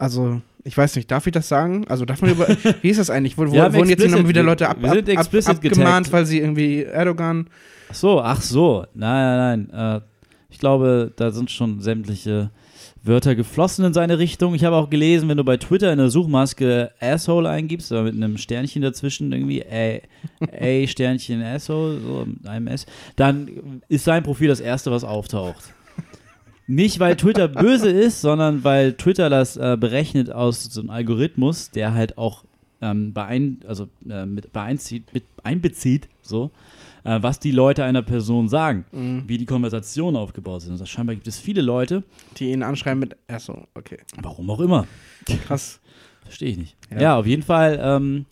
Also, ich weiß nicht, darf ich das sagen? Also, darf man über. wie ist das eigentlich? Wir haben wurden jetzt immer wieder Leute ab, ab, ab, abgemahnt, weil sie irgendwie Erdogan. Ach so, ach so. Nein, nein, nein. Äh, ich glaube, da sind schon sämtliche Wörter geflossen in seine Richtung. Ich habe auch gelesen, wenn du bei Twitter in der Suchmaske Asshole eingibst, oder mit einem Sternchen dazwischen irgendwie, A, A Sternchen Asshole, so einem S, dann ist sein Profil das erste, was auftaucht. Nicht, weil Twitter böse ist, sondern weil Twitter das äh, berechnet aus so einem Algorithmus, der halt auch ähm, beein, also, äh, mit, beeinzieht, mit einbezieht, so, äh, was die Leute einer Person sagen, wie die Konversationen aufgebaut sind. Also scheinbar gibt es viele Leute, Die ihn anschreiben mit. Achso, okay. warum auch immer, Krass. verstehe ich nicht. Ja, Ja. auf jeden Fall, ähm,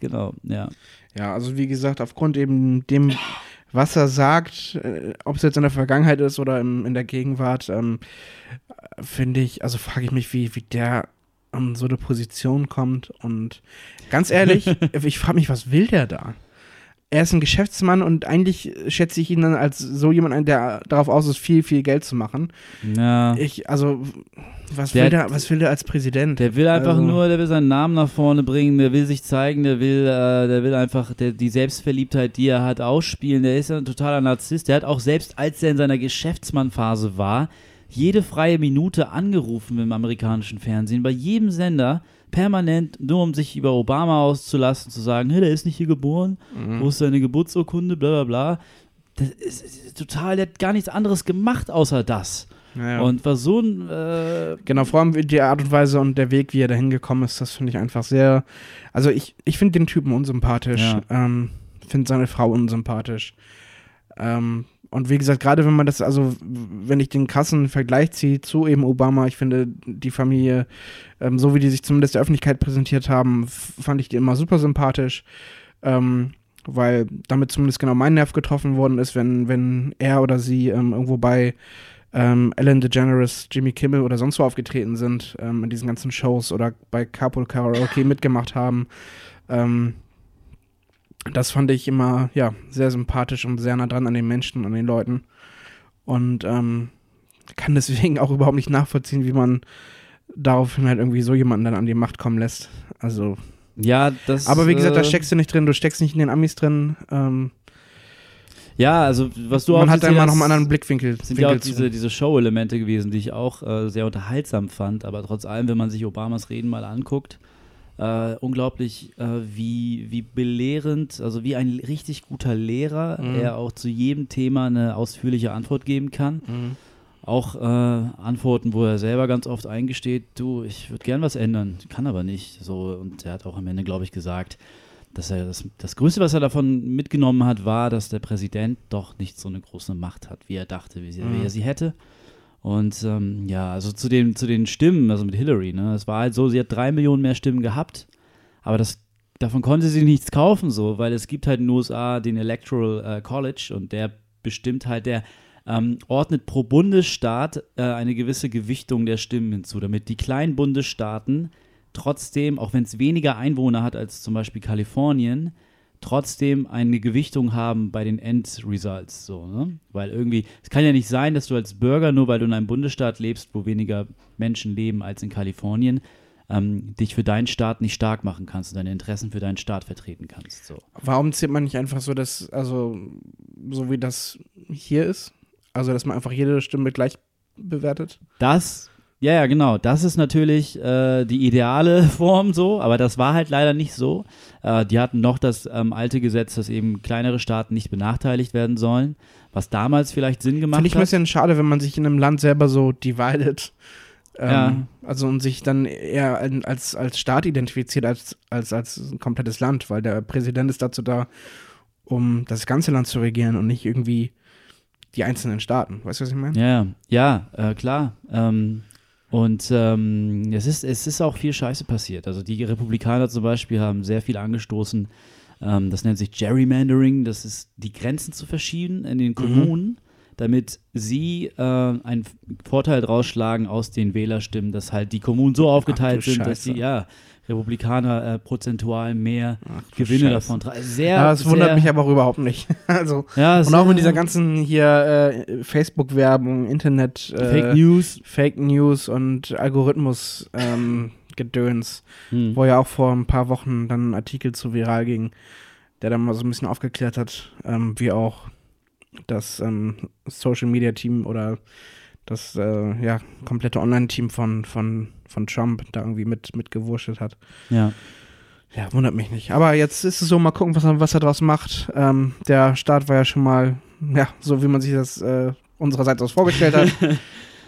genau, ja. Ja, also wie gesagt, aufgrund eben dem, was er sagt, äh, ob es jetzt in der Vergangenheit ist oder im, in der Gegenwart, ähm, äh, finde ich, also frage ich mich, wie, wie der an so eine Position kommt. Und ganz ehrlich, ich frage mich, was will der da? Er ist ein Geschäftsmann und eigentlich schätze ich ihn dann als so jemand ein, der darauf aus ist, viel, viel Geld zu machen. ja. Ich, also, was Der will der, was will der als Präsident? Der will einfach Also- nur, der will seinen Namen nach vorne bringen, der will sich zeigen, der will, äh, der will einfach der, die Selbstverliebtheit, die er hat, ausspielen. Der ist ja ein totaler Narzisst. Der hat auch selbst, als er in seiner Geschäftsmannphase war, jede freie Minute angerufen im amerikanischen Fernsehen, bei jedem Sender, permanent, nur um sich über Obama auszulassen, zu sagen, hey, der ist nicht hier geboren, wo ist seine Geburtsurkunde, bla bla bla. Das ist, ist total, der hat gar nichts anderes gemacht außer das. Ja. Und war so ein äh, Genau, vor allem die Art und Weise und der Weg, wie er dahin gekommen ist, das finde ich einfach sehr. Also ich, ich finde den Typen unsympathisch. Ja. Ähm, finde seine Frau unsympathisch. Ähm, und wie gesagt, gerade wenn man das, also wenn ich den krassen Vergleich ziehe zu eben Obama, ich finde die Familie, ähm, so wie die sich zumindest der Öffentlichkeit präsentiert haben, fand ich die immer super sympathisch. Ähm, weil damit zumindest genau mein Nerv getroffen worden ist, wenn, wenn er oder sie ähm, irgendwo bei ähm, Ellen DeGeneres, Jimmy Kimmel oder sonst wo aufgetreten sind, ähm, in diesen ganzen Shows oder bei Carpool Karaoke mitgemacht haben. Ähm, das fand ich immer, ja, sehr sympathisch und sehr nah dran an den Menschen, an den Leuten. Und ähm, kann deswegen auch überhaupt nicht nachvollziehen, wie man daraufhin halt irgendwie so jemanden dann an die Macht kommen lässt. Also, ja, das. aber wie gesagt, da äh, steckst du nicht drin, du steckst nicht in den Amis drin. Ähm, Ja, also was du auch man hat da immer noch einen anderen Blickwinkel. sind ja auch diese, diese Show-Elemente gewesen, die ich auch äh, sehr unterhaltsam fand. Aber trotz allem, wenn man sich Obamas Reden mal anguckt, äh, unglaublich, äh, wie, wie belehrend, also wie ein richtig guter Lehrer, Mhm. er auch zu jedem Thema eine ausführliche Antwort geben kann. Mhm. Auch äh, Antworten, wo er selber ganz oft eingesteht, du, ich würde gern was ändern, kann aber nicht. So, und er hat auch am Ende, glaube ich, gesagt, dass er das, das Größte, was er davon mitgenommen hat, war, dass der Präsident doch nicht so eine große Macht hat, wie er dachte, wie, sie, Mhm. wie er sie hätte. Und ähm, ja, also zu den, zu den Stimmen, also mit Hillary, ne, es war halt so, sie hat drei Millionen mehr Stimmen gehabt, aber das, davon konnte sie nichts kaufen, so, weil es gibt halt in den USA den Electoral äh, College und der bestimmt halt, der ähm, ordnet pro Bundesstaat äh, eine gewisse Gewichtung der Stimmen hinzu, damit die kleinen Bundesstaaten trotzdem, auch wenn es weniger Einwohner hat als zum Beispiel Kalifornien, trotzdem eine Gewichtung haben bei den Endresults. So, ne? Weil irgendwie, es kann ja nicht sein, dass du als Bürger, nur weil du in einem Bundesstaat lebst, wo weniger Menschen leben als in Kalifornien, ähm, dich für deinen Staat nicht stark machen kannst und deine Interessen für deinen Staat vertreten kannst. So. Warum zählt man nicht einfach so, dass, also, so wie das hier ist? Also, dass man einfach jede Stimme gleich bewertet? Das, ja, ja, genau. Das ist natürlich äh, die ideale Form so, aber das war halt leider nicht so. Äh, die hatten noch das ähm, alte Gesetz, dass eben kleinere Staaten nicht benachteiligt werden sollen, was damals vielleicht Sinn gemacht Finde ich ein hat. bisschen schade, wenn man sich in einem Land selber so dividet. Ähm, Ja. Also und sich dann eher als, als Staat identifiziert als, als als ein komplettes Land, weil der Präsident ist dazu da, um das ganze Land zu regieren und nicht irgendwie die einzelnen Staaten. Weißt du, was ich meine? Ja, ja, äh, klar. Ähm, und ähm, es, ist, es ist auch viel Scheiße passiert. Also die Republikaner zum Beispiel haben sehr viel angestoßen. Ähm, das nennt sich Gerrymandering. Das ist die Grenzen zu verschieben in den Kommunen, damit sie äh, einen Vorteil draus schlagen aus den Wählerstimmen, dass halt die Kommunen so aufgeteilt Ach sind, dass die ja, Republikaner äh, prozentual mehr Ach, Gewinne Scheiße. davon tragen. Sehr, Ja, das wundert sehr, mich aber auch überhaupt nicht. Also, Ja, und auch mit dieser ganzen hier äh, Facebook-Werbung, Internet, äh, Fake News. Fake News und Algorithmus ähm, Gedöns, Hm. wo ja auch vor ein paar Wochen dann ein Artikel zu viral ging, der dann mal so ein bisschen aufgeklärt hat, ähm, wie auch das ähm, Social Media Team oder das äh, ja, komplette Online-Team von, von, von Trump da irgendwie mit, mitgewurschtelt hat. Ja. Ja, wundert mich nicht. Aber jetzt ist es so, mal gucken, was er, was er draus macht. Ähm, der Start war ja schon mal, ja, so wie man sich das äh, unsererseits aus vorgestellt hat.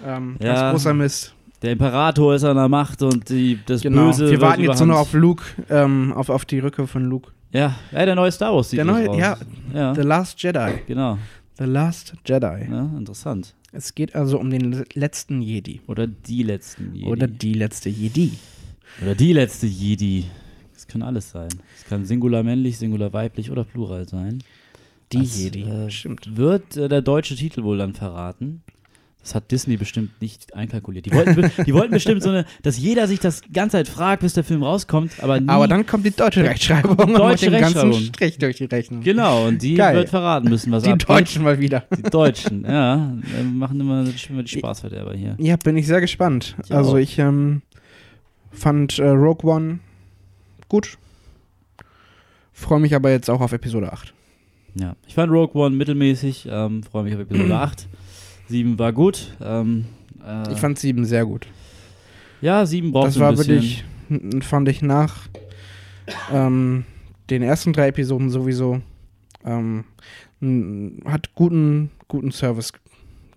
ähm, Ja. Ganz großer Mist. Der Imperator ist an der Macht und die, das Genau. Böse. Wir warten jetzt nur noch auf Luke, ähm, auf, auf die Rückkehr von Luke. Ja, ja, der neue Star Wars sieht Der neue- aus. ja. ja. The Last Jedi. Genau. The Last Jedi. Ja, interessant. Es geht also um den le- letzten Jedi. Oder die letzten Jedi. Oder die letzte Jedi. Oder die letzte Jedi. Das kann alles sein. Es kann Singular männlich, Singular weiblich oder Plural sein. Die Das, Jedi. äh, Stimmt. Wird äh, der deutsche Titel wohl dann verraten? Das hat Disney bestimmt nicht einkalkuliert. Die wollten, die wollten bestimmt so eine, dass jeder sich das ganze Zeit fragt, bis der Film rauskommt, aber nie. Aber dann kommt die deutsche Rechtschreibung und macht Deutsche den ganzen. Strich durch die Rechnung. Genau, und die Geil. wird verraten müssen, was Die abgeht. Deutschen mal wieder. Die Deutschen, ja. Machen immer, immer die Spaßverderber hier. Ja, bin ich sehr gespannt. Ich also auch. ich ähm, fand äh, Rogue One gut. Freue mich aber jetzt auch auf Episode 8. Ja, ich fand Rogue One mittelmäßig, ähm, freue mich auf Episode 8. 7 war gut. Ähm, äh, Ich fand 7 sehr gut. ja, 7 braucht das ein war bisschen. wirklich, fand ich nach ähm, den ersten drei Episoden sowieso, ähm, hat guten, guten Service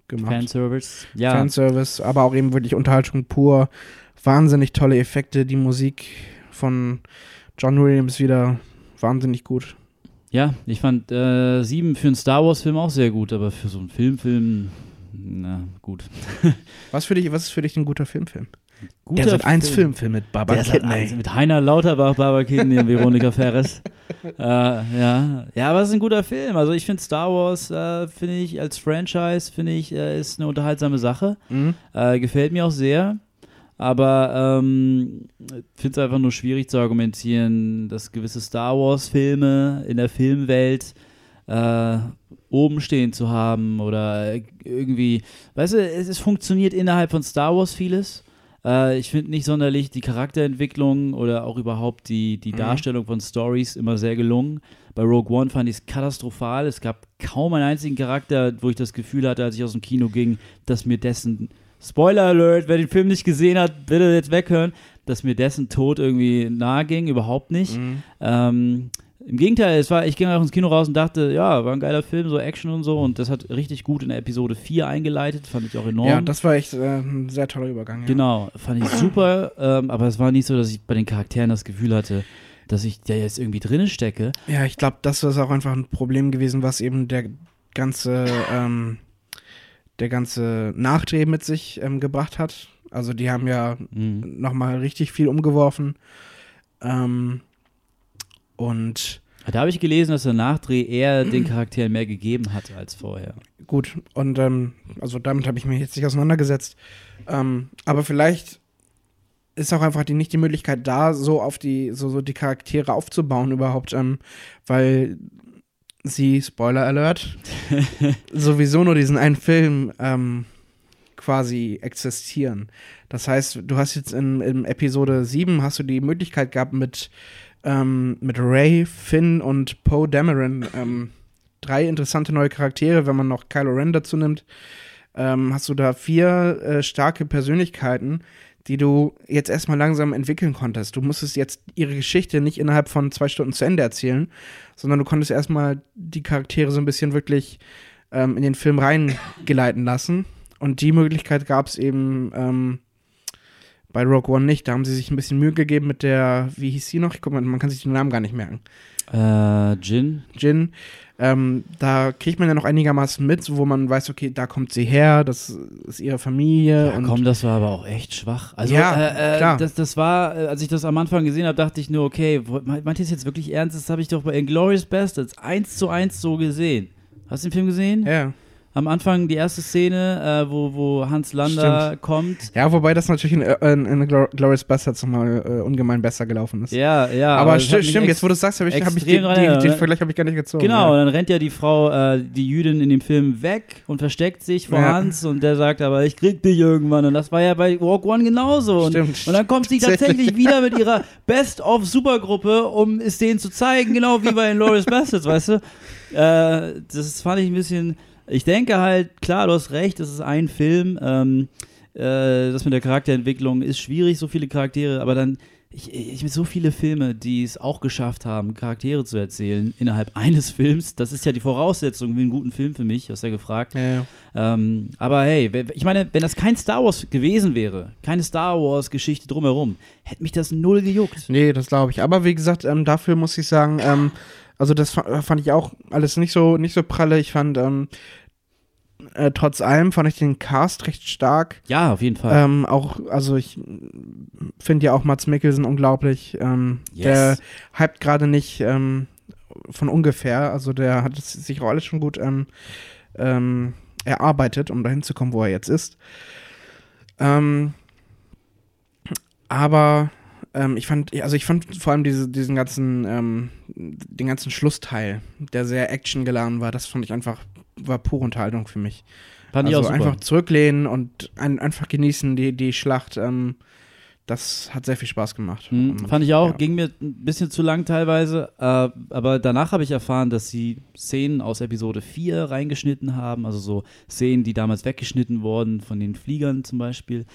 gemacht. Fanservice. Ja, Fanservice, aber auch eben wirklich Unterhaltung pur. Wahnsinnig tolle Effekte, die Musik von John Williams wieder wahnsinnig gut. ja, ich fand äh, 7 für einen Star Wars-Film auch sehr gut, aber für so einen Filmfilm, na gut. Was für dich, was ist für dich ein guter Filmfilm? Guter Der Sat 1 Film. Filmfilm mit Baba Der. Kidney. 1 mit Heiner Lauterbach, Barbara Kidney und Veronika Ferres. äh, ja. ja, aber es ist ein guter Film. Also ich finde Star Wars, äh, finde ich als Franchise, finde ich, äh, ist eine unterhaltsame Sache. Mhm. Äh, gefällt mir auch sehr. Aber ähm, finde es einfach nur schwierig zu argumentieren, dass gewisse Star Wars-Filme in der Filmwelt äh, oben stehen zu haben oder irgendwie, weißt du, es, es funktioniert innerhalb von Star Wars vieles. Äh, ich finde nicht sonderlich die Charakterentwicklung oder auch überhaupt die, die Mhm. Darstellung von Stories immer sehr gelungen. Bei Rogue One fand ich es katastrophal. Es gab kaum einen einzigen Charakter, wo ich das Gefühl hatte, als ich aus dem Kino ging, dass mir dessen Spoiler Alert, wer den Film nicht gesehen hat, bitte jetzt weghören, dass mir dessen Tod irgendwie nahe ging, überhaupt nicht. Mhm. Ähm, Im Gegenteil, es war, ich ging auch ins Kino raus und dachte, ja, war ein geiler Film, so Action und so. Und das hat richtig gut in der Episode 4 eingeleitet, fand ich auch enorm. Ja, das war echt äh, ein sehr toller Übergang. Ja. Genau, fand ich super, ähm, aber es war nicht so, dass ich bei den Charakteren das Gefühl hatte, dass ich da jetzt irgendwie drin stecke. Ja, ich glaube, das ist auch einfach ein Problem gewesen, was eben der ganze, ähm, der ganze Nachdreh mit sich ähm, gebracht hat. Also die haben ja Mhm. nochmal richtig viel umgeworfen. Ähm, und Da habe ich gelesen, dass der Nachdreh eher den Charakteren mehr gegeben hat als vorher. gut, und ähm, also damit habe ich mich jetzt nicht auseinandergesetzt. Ähm, aber vielleicht ist auch einfach die, nicht die Möglichkeit da, so auf die, so, so die Charaktere aufzubauen überhaupt, ähm, weil sie, Spoiler Alert, sowieso nur diesen einen Film ähm, quasi existieren. Das heißt, du hast jetzt in, in Episode 7 hast du die Möglichkeit gehabt, mit, ähm, mit Ray, Finn und Poe Dameron ähm, drei interessante neue Charaktere, wenn man noch Kylo Ren dazu nimmt, ähm, hast du da vier äh, starke Persönlichkeiten, die du jetzt erstmal langsam entwickeln konntest. Du musstest jetzt ihre Geschichte nicht innerhalb von zwei Stunden zu Ende erzählen, sondern du konntest erstmal die Charaktere so ein bisschen wirklich ähm, in den Film reingeleiten lassen. Und die Möglichkeit gab es eben ähm, bei Rogue One nicht. Da haben sie sich ein bisschen Mühe gegeben mit der, wie hieß sie noch? Ich guck mal, man kann sich den Namen gar nicht merken. Äh, Jin? Jin. Ähm, da kriegt man ja noch einigermaßen mit, wo man weiß, okay, da kommt sie her, das ist ihre Familie. Ja, und komm, das war aber auch echt schwach. Also, Ja, äh, äh, klar. Das, das war, äh, als ich das am Anfang gesehen habe, dachte ich nur, okay, meint ihr es jetzt wirklich ernst? Das habe ich doch bei Inglourious Bastards eins zu eins so gesehen. Hast du den Film gesehen? ja. Am Anfang die erste Szene, äh, wo, wo Hans Lander Stimmt. kommt. Ja, wobei das natürlich in, in, in Glor- Glorious Bastards nochmal äh, ungemein besser gelaufen ist. Ja, ja. aber mich stimmt, ex- jetzt wo du es sagst, habe ich, hab ich den, den, den? Vergleich habe ich gar nicht gezogen. Genau, und Ja. dann rennt ja die Frau, äh, die Jüdin in dem Film weg und versteckt sich vor Ja. Hans und der sagt aber, ich krieg dich irgendwann. Und das war ja bei Walk One genauso. Und, Stimmt. und dann kommt sie tatsächlich wieder mit ihrer Best-of-Supergruppe, um es denen zu zeigen, genau wie bei Glorious Bastards, weißt du? Äh, das fand ich ein bisschen. Ich denke halt, klar, du hast recht, es ist ein Film. Ähm, äh, das mit der Charakterentwicklung ist schwierig, so viele Charaktere, aber dann. Ich, ich so viele Filme, die es auch geschafft haben, Charaktere zu erzählen innerhalb eines Films. Das ist ja die Voraussetzung für einen guten Film für mich, hast du ja gefragt. Ja, ja. Ähm, aber hey, ich meine, wenn das kein Star Wars gewesen wäre, keine Star Wars-Geschichte drumherum, hätte mich das null gejuckt. Nee, das glaube ich. Aber wie gesagt, ähm, dafür muss ich sagen, ähm, also das fa- fand ich auch alles nicht so, nicht so pralle. Ich fand, ähm, äh, trotz allem fand ich den Cast recht stark. Ja, auf jeden Fall. Ähm, auch, also ich finde ja auch Mats Mikkelsen unglaublich. Ähm, Yes. Der hypt gerade nicht ähm, von ungefähr. Also der hat es sich auch alles schon gut ähm, ähm, erarbeitet, um dahin zu kommen, wo er jetzt ist. Ähm, aber ähm, ich fand, also ich fand vor allem diese, diesen ganzen, ähm, den ganzen Schlussteil, der sehr actiongeladen war, das fand ich einfach, war pure Unterhaltung für mich. Fand also ich auch super. einfach zurücklehnen und ein, einfach genießen die, die Schlacht. Ähm, das hat sehr viel Spaß gemacht. Mhm, fand ich auch, ja. ging mir ein bisschen zu lang teilweise, äh, aber danach habe ich erfahren, dass sie Szenen aus Episode 4 reingeschnitten haben, also so Szenen, die damals weggeschnitten wurden, von den Fliegern zum Beispiel.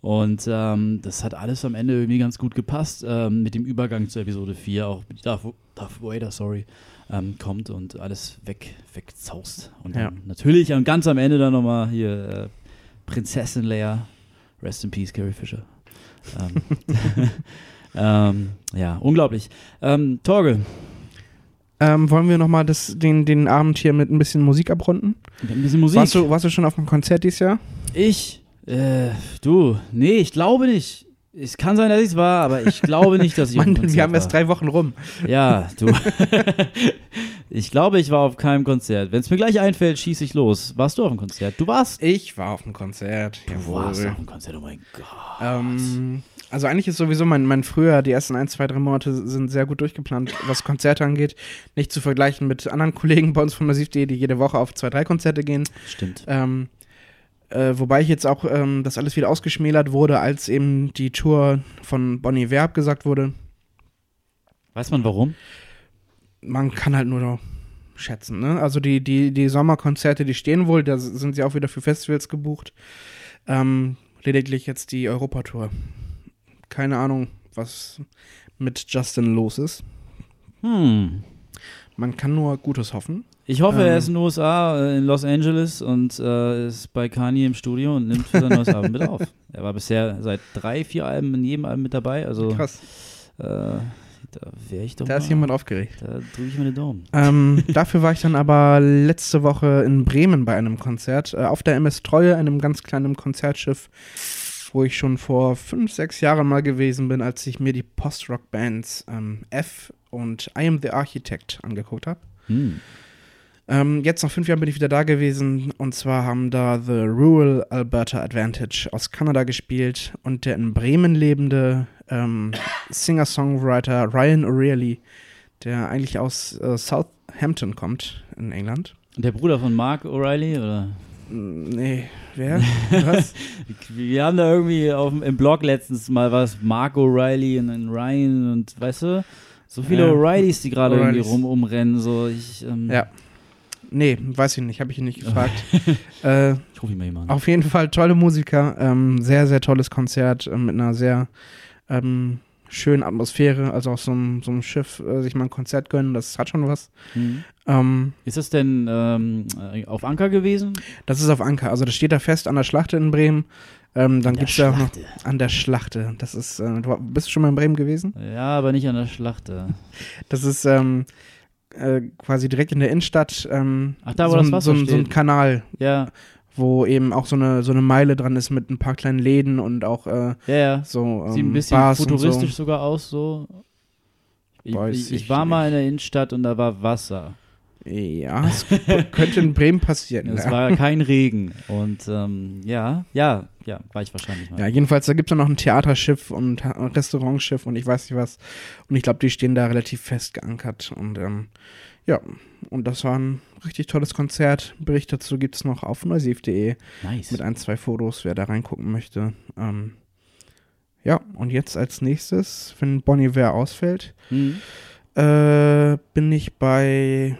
Und ähm, das hat alles am Ende irgendwie ganz gut gepasst ähm, mit dem Übergang zu Episode 4, auch mit Darth, Darth Vader, sorry, ähm, kommt und alles weg, wegzaust. Und Ja. natürlich am- ganz am Ende dann nochmal hier äh, Prinzessin Leia, Rest in Peace, Carrie Fisher. Ähm, ähm, ja, unglaublich. Ähm, Torge, Ähm, wollen wir nochmal den, den Abend hier mit ein bisschen Musik abrunden? ein bisschen Musik. Warst du, warst du schon auf einem Konzert dieses Jahr? Ich, äh, du, nee, ich glaube nicht. Es kann sein, dass ich es war, aber ich glaube nicht, dass ich Mann, wir haben war. erst drei Wochen rum. Ja, du. ich glaube, ich war auf keinem Konzert. Wenn es mir gleich einfällt, schieße ich los. Warst du auf dem Konzert? Du warst? Ich war auf einem Konzert. Du warst auf dem Konzert, oh mein Gott. Ähm, also eigentlich ist sowieso mein, mein Frühjahr, die ersten ein, zwei, drei Monate sind sehr gut durchgeplant, was Konzerte angeht. Nicht zu vergleichen mit anderen Kollegen bei uns von Massiv.de, die jede Woche auf zwei, drei Konzerte gehen. Stimmt. Ähm, äh, wobei ich jetzt auch, ähm, das alles wieder ausgeschmälert wurde, als eben die Tour von Bonnie Iver abgesagt wurde. Weiß man warum? Man kann halt nur noch schätzen, ne? Also die, die, die Sommerkonzerte, die stehen wohl, da sind sie auch wieder für Festivals gebucht. Ähm, lediglich jetzt die Europatour. Keine Ahnung, was mit Justin los ist. Hm. Man kann nur Gutes hoffen. Ich hoffe, Ähm. er ist in den USA, äh, in Los Angeles und äh, ist bei Kanye im Studio und nimmt für sein neues Album mit auf. Er war bisher seit drei, vier Alben in jedem Album mit dabei. Also Krass. äh, da wäre ich doch Da mal, ist jemand aufgeregt. Da drücke ich den Daumen. Ähm, dafür war ich dann aber letzte Woche in Bremen bei einem Konzert. Äh, auf der MS Treue, einem ganz kleinen Konzertschiff, wo ich schon vor fünf, sechs Jahren mal gewesen bin, als ich mir die Post-Rock-Bands ähm, F und I Am the Architect angeguckt habe. Hm. Ähm, jetzt nach fünf Jahren bin ich wieder da gewesen und zwar haben da The Rural Alberta Advantage aus Kanada gespielt und der in Bremen lebende ähm, Singer-Songwriter Ryan O'Reilly, der eigentlich aus äh, Southampton kommt in England. Und der Bruder von Mark O'Reilly, oder? Mm, Nee, wer? Was? Wir haben da irgendwie auf, dem- im Blog letztens mal was, Mark O'Reilly und dann Ryan und weißt du, so viele Ja. O'Reillys, die gerade irgendwie rum umrennen. So, ich, ähm, Ja. Nee, weiß ich nicht, habe ich ihn nicht gefragt. äh, ich rufe ihn mal jemanden. Auf jeden Fall tolle Musiker, ähm, sehr, sehr tolles Konzert äh, mit einer sehr ähm, schönen Atmosphäre. Also auf so einem, so einem Schiff äh, sich mal ein Konzert gönnen, das hat schon was. Hm. Ähm, Ist das denn ähm, äh, auf Anker gewesen? das ist auf Anker, also das steht da fest an der Schlachte in Bremen. Ähm, dann gibt es da auch noch an der Schlachte. Das ist, äh, du bist du schon mal in Bremen gewesen? Ja, aber nicht an der Schlachte. Das ist ähm, äh, quasi direkt in der Innenstadt. Ähm, Ach, da, wo so, das ein- Wasser so, ein- so ein. Kanal, Ja, wo eben auch so eine, so eine Meile dran ist mit ein paar kleinen Läden und auch äh, ja, ja. so ähm, Sieht ein bisschen Bars futuristisch so. sogar aus, so. Ich, ich, ich war mal nicht. in der Innenstadt und da war Wasser. Ja, es könnte in Bremen passieren. Es ja. war kein Regen. Und ähm, ja, ja, ja, war ich wahrscheinlich mal. Ja, jedenfalls, da gibt es noch ein Theaterschiff und ein Restaurantschiff und ich weiß nicht was. Und ich glaube, die stehen da relativ fest geankert. Und ähm, ja, und das war ein richtig tolles Konzert. Bericht dazu gibt es noch auf neusiv.de Nice. mit ein, zwei Fotos, wer da reingucken möchte. Ähm, ja, und jetzt als nächstes, wenn Bonnie Iver ausfällt, Mhm. äh, bin ich bei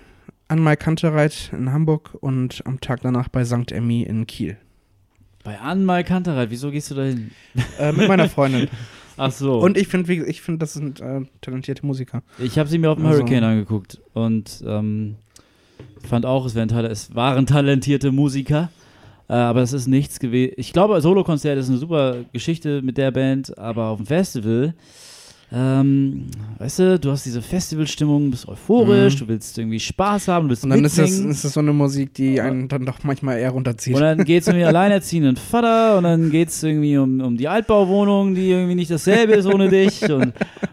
Anmai Kantereit in Hamburg und am Tag danach bei St. Emmy in Kiel. Bei Anmal Kantereit, wieso gehst du da hin? Äh, mit meiner Freundin. Ach so. Und ich finde, ich finde, das sind äh, talentierte Musiker. Ich habe sie mir auf dem Also- Hurricane angeguckt und ähm, fand auch, es, wären, es waren talentierte Musiker. Äh, aber es ist nichts gewesen. Ich glaube, Solo-Konzert ist eine super Geschichte mit der Band, aber auf dem Festival, ähm, weißt du, du hast diese Festivalstimmung, bist euphorisch, Mhm. du willst irgendwie Spaß haben, du willst Und dann ist das, ist das so eine Musik, die einen dann doch manchmal eher runterzieht. Und dann geht es um den alleinerziehenden Vater und dann geht es irgendwie um, um die Altbauwohnung, die irgendwie nicht dasselbe ist ohne dich. Und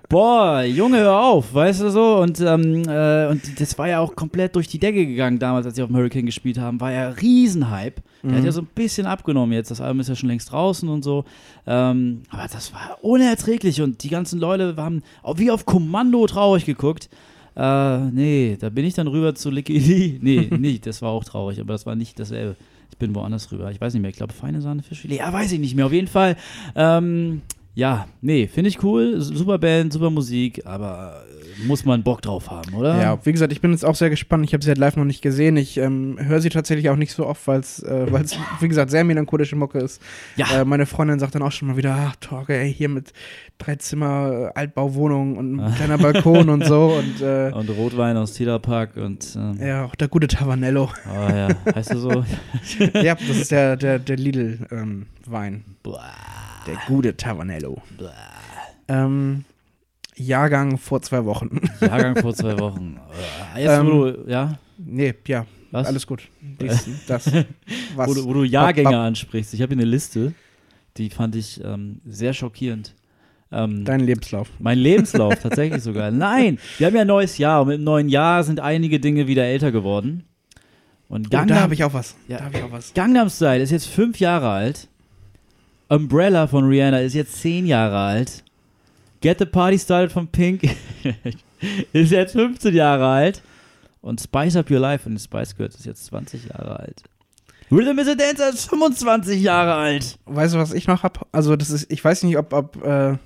boah, Junge, hör auf, weißt du so? Und, ähm, äh, und das war ja auch komplett durch die Decke gegangen damals, als sie auf dem Hurricane gespielt haben. War ja Riesenhype. Der hat ja so ein bisschen abgenommen jetzt. Das Album ist ja schon längst draußen und so. Ähm, aber das war unerträglich und die ganzen Leute haben wie auf Kommando traurig geguckt. Äh, nee, da bin ich dann rüber zu Licky Lee. Nee, nicht, das war auch traurig, aber das war nicht dasselbe. Ich bin woanders rüber. Ich weiß nicht mehr, ich glaube Feine Sahne Fischfilet. Ja, weiß ich nicht mehr. Auf jeden Fall, ähm, ja, nee, finde ich cool. Super Band, super Musik, aber äh, muss man Bock drauf haben, oder? Ja, wie gesagt, ich bin jetzt auch sehr gespannt. Ich habe sie halt live noch nicht gesehen. Ich ähm, höre sie tatsächlich auch nicht so oft, weil es, äh, weil's, wie gesagt, sehr melancholische Mucke ist. Ja. Äh, meine Freundin sagt dann auch schon mal wieder, ach, Torge, ey, hier mit drei Zimmer, äh, Altbauwohnung und ein kleiner Balkon und so. Und äh, Und Rotwein aus Tierpark und ähm, ja, auch der gute Tavanello. oh ja, heißt du so? ja, das ist der, der, der Lidl-Wein. Boah, der gute Tavanello. Ähm, Jahrgang vor zwei Wochen. Jahrgang vor zwei Wochen. Äh, Jetzt, Ähm, wo du, ja, nee, ja, was? alles gut. Dies, das, was. Wo du, wo du Jahrgänge Ab- ab- ansprichst. Ich habe hier eine Liste, die fand ich ähm, sehr schockierend. Ähm, Dein Lebenslauf. mein Lebenslauf tatsächlich sogar. Nein, wir haben ja ein neues Jahr und mit dem neuen Jahr sind einige Dinge wieder älter geworden. Und Oh, da Gangnam, habe ich auch was. Ja. Da habe ich auch was. Gangnam Style ist jetzt fünf Jahre alt. Umbrella von Rihanna ist jetzt zehn Jahre alt. Get the Party Started von Pink ist jetzt 15 Jahre alt. Und Spice Up Your Life von den Spice Girls ist jetzt 20 Jahre alt. Rhythm is a Dancer ist 25 Jahre alt. Weißt du, was ich noch habe? Also, das ist, ich weiß nicht, ob, ob äh,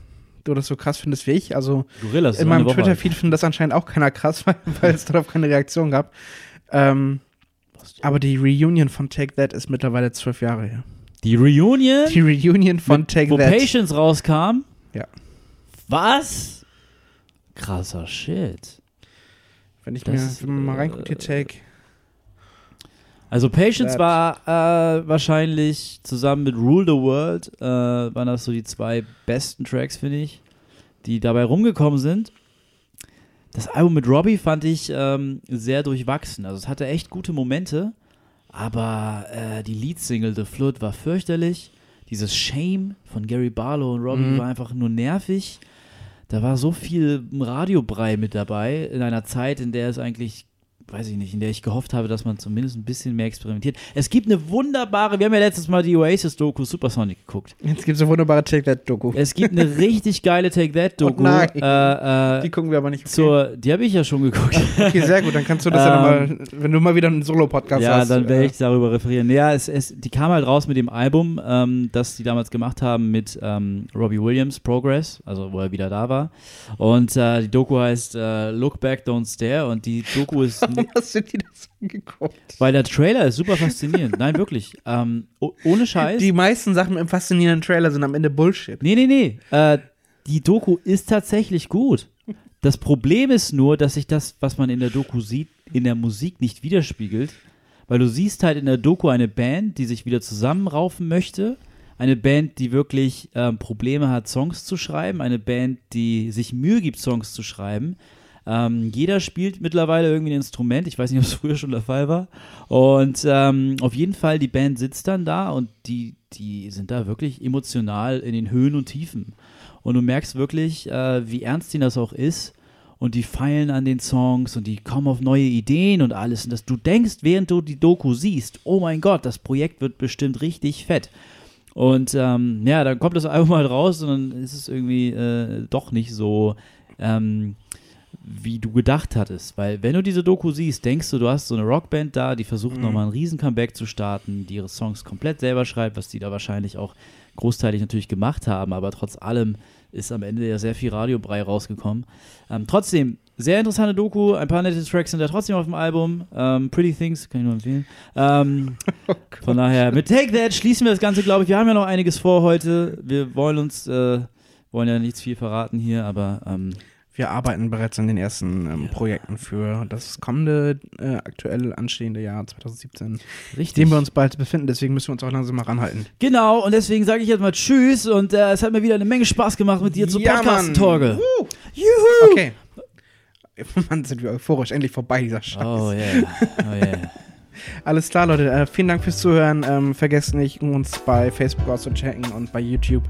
du das so krass findest wie ich. Also, Gorillas in meinem. Twitter-Feed findet das anscheinend auch keiner krass, weil, weil es darauf keine Reaktion gab. Ähm, aber die Reunion von Take That ist mittlerweile zwölf Jahre her. Die Reunion, Die Reunion von mit- Take wo That. Patience rauskam. Ja. Was? Krasser Shit. Wenn ich Das, mir wenn man mal äh, reinguckt, hier Take. Also Patience That. war äh, wahrscheinlich zusammen mit Rule the World, äh, waren das so die zwei besten Tracks, finde ich, die dabei rumgekommen sind. Das Album mit Robbie fand ich ähm, sehr durchwachsen. Also es hatte echt gute Momente, aber äh, die Leadsingle The Flood war fürchterlich. Dieses Shame von Gary Barlow und Robbie Mhm. war einfach nur nervig. Da war so viel Radiobrei mit dabei in einer Zeit, in der es eigentlich, weiß ich nicht, in der ich gehofft habe, dass man zumindest ein bisschen mehr experimentiert. Es gibt eine wunderbare, wir haben ja letztes Mal die Oasis-Doku Supersonic geguckt. Jetzt gibt es eine wunderbare Take That-Doku. Es gibt eine richtig geile Take That-Doku. Oh nein. äh, Die äh, gucken wir aber nicht. Okay, zur, die habe ich ja schon geguckt. okay sehr gut. Dann kannst du das ja Ähm, nochmal, wenn du mal wieder einen Solo-Podcast ja, hast. dann werde äh, ich darüber referieren. Ja, es, es, die kam halt raus mit dem Album, ähm, das die damals gemacht haben mit ähm, Robbie Williams, Progress, also wo er wieder da war. Und äh, die Doku heißt äh, Look Back, Don't Stare. Und die Doku ist, hast du dir das angeguckt? weil der Trailer ist super faszinierend. Nein, wirklich. Ähm, ohne Scheiß. Die meisten Sachen im faszinierenden Trailer sind am Ende Bullshit. Nee, nee, nee. Äh, die Doku ist tatsächlich gut. Das Problem ist nur, dass sich das, was man in der Doku sieht, in der Musik nicht widerspiegelt. Weil du siehst halt in der Doku eine Band, die sich wieder zusammenraufen möchte. Eine Band, die wirklich ähm, Probleme hat, Songs zu schreiben. Eine Band, die sich Mühe gibt, Songs zu schreiben. Ähm, jeder spielt mittlerweile irgendwie ein Instrument. Ich weiß nicht, ob es früher schon der Fall war. Und ähm, auf jeden Fall, die Band sitzt dann da und die, die sind da wirklich emotional in den Höhen und Tiefen. Und du merkst wirklich, äh, wie ernst ihnen das auch ist. und die feilen an den Songs und die kommen auf neue Ideen und alles. Und dass du denkst, während du die Doku siehst, oh mein Gott, das Projekt wird bestimmt richtig fett. Und ähm, ja, dann kommt das Album halt raus und dann ist es irgendwie äh, doch nicht so, ähm, wie du gedacht hattest. Weil wenn du diese Doku siehst, denkst du, du hast so eine Rockband da, die versucht Mhm. nochmal ein riesen Comeback zu starten, die ihre Songs komplett selber schreibt, was die da wahrscheinlich auch großteilig natürlich gemacht haben, aber trotz allem ist am Ende ja sehr viel Radiobrei rausgekommen. Ähm, trotzdem, sehr interessante Doku, ein paar nette Tracks sind da trotzdem auf dem Album. Ähm, Pretty Things, kann ich nur empfehlen. Ähm, von daher, mit Take That schließen wir das Ganze, glaube ich. Wir haben ja noch einiges vor heute. Wir wollen uns, äh, wollen ja nichts viel verraten hier, aber ähm, Wir arbeiten bereits an den ersten ähm, Projekten für das kommende, äh, aktuell anstehende Jahr 2017, richtig. in dem wir uns bald befinden. Deswegen müssen wir uns auch langsam mal ranhalten. Genau, und deswegen sage ich jetzt mal Tschüss und äh, es hat mir wieder eine Menge Spaß gemacht mit dir zu Ja, podcasten. Torge. Uh, Juhu! okay. Mann, sind wir euphorisch. Endlich vorbei, dieser Scheiß. Oh yeah, oh yeah. Alles klar, Leute. Äh, vielen Dank fürs Zuhören. Ähm, vergesst nicht, uns bei Facebook auszuchecken und bei YouTube,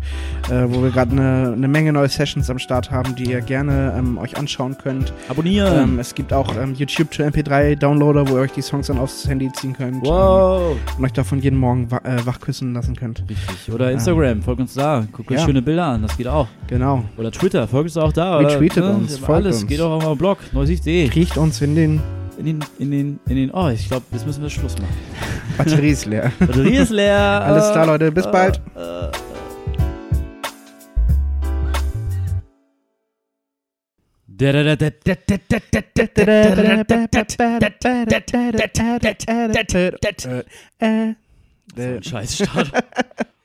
äh, wo wir gerade eine ne Menge neue Sessions am Start haben, die ihr gerne ähm, euch anschauen könnt. Abonnieren. Ähm, es gibt auch ähm, YouTube to MP3-Downloader, wo ihr euch die Songs dann aufs Handy ziehen könnt. wow. Ähm, und euch davon jeden Morgen wa äh, wachküssen lassen könnt. Richtig. Oder Instagram, folgt uns da. Guckt euch Ja. schöne Bilder an, das geht auch. Genau. Oder Twitter, folgt uns auch da. Oder, Retweetet uns, folgt Alles, uns. geht auch auf meinem Blog, neusicht.de. Kriecht uns in den In den, in den, in den, oh, ich glaube, jetzt müssen wir Schluss machen. Batterie ist leer. Batterie ist leer. Alles klar, Leute. Bis Äh, bald. äh, Äh, Scheiß Start.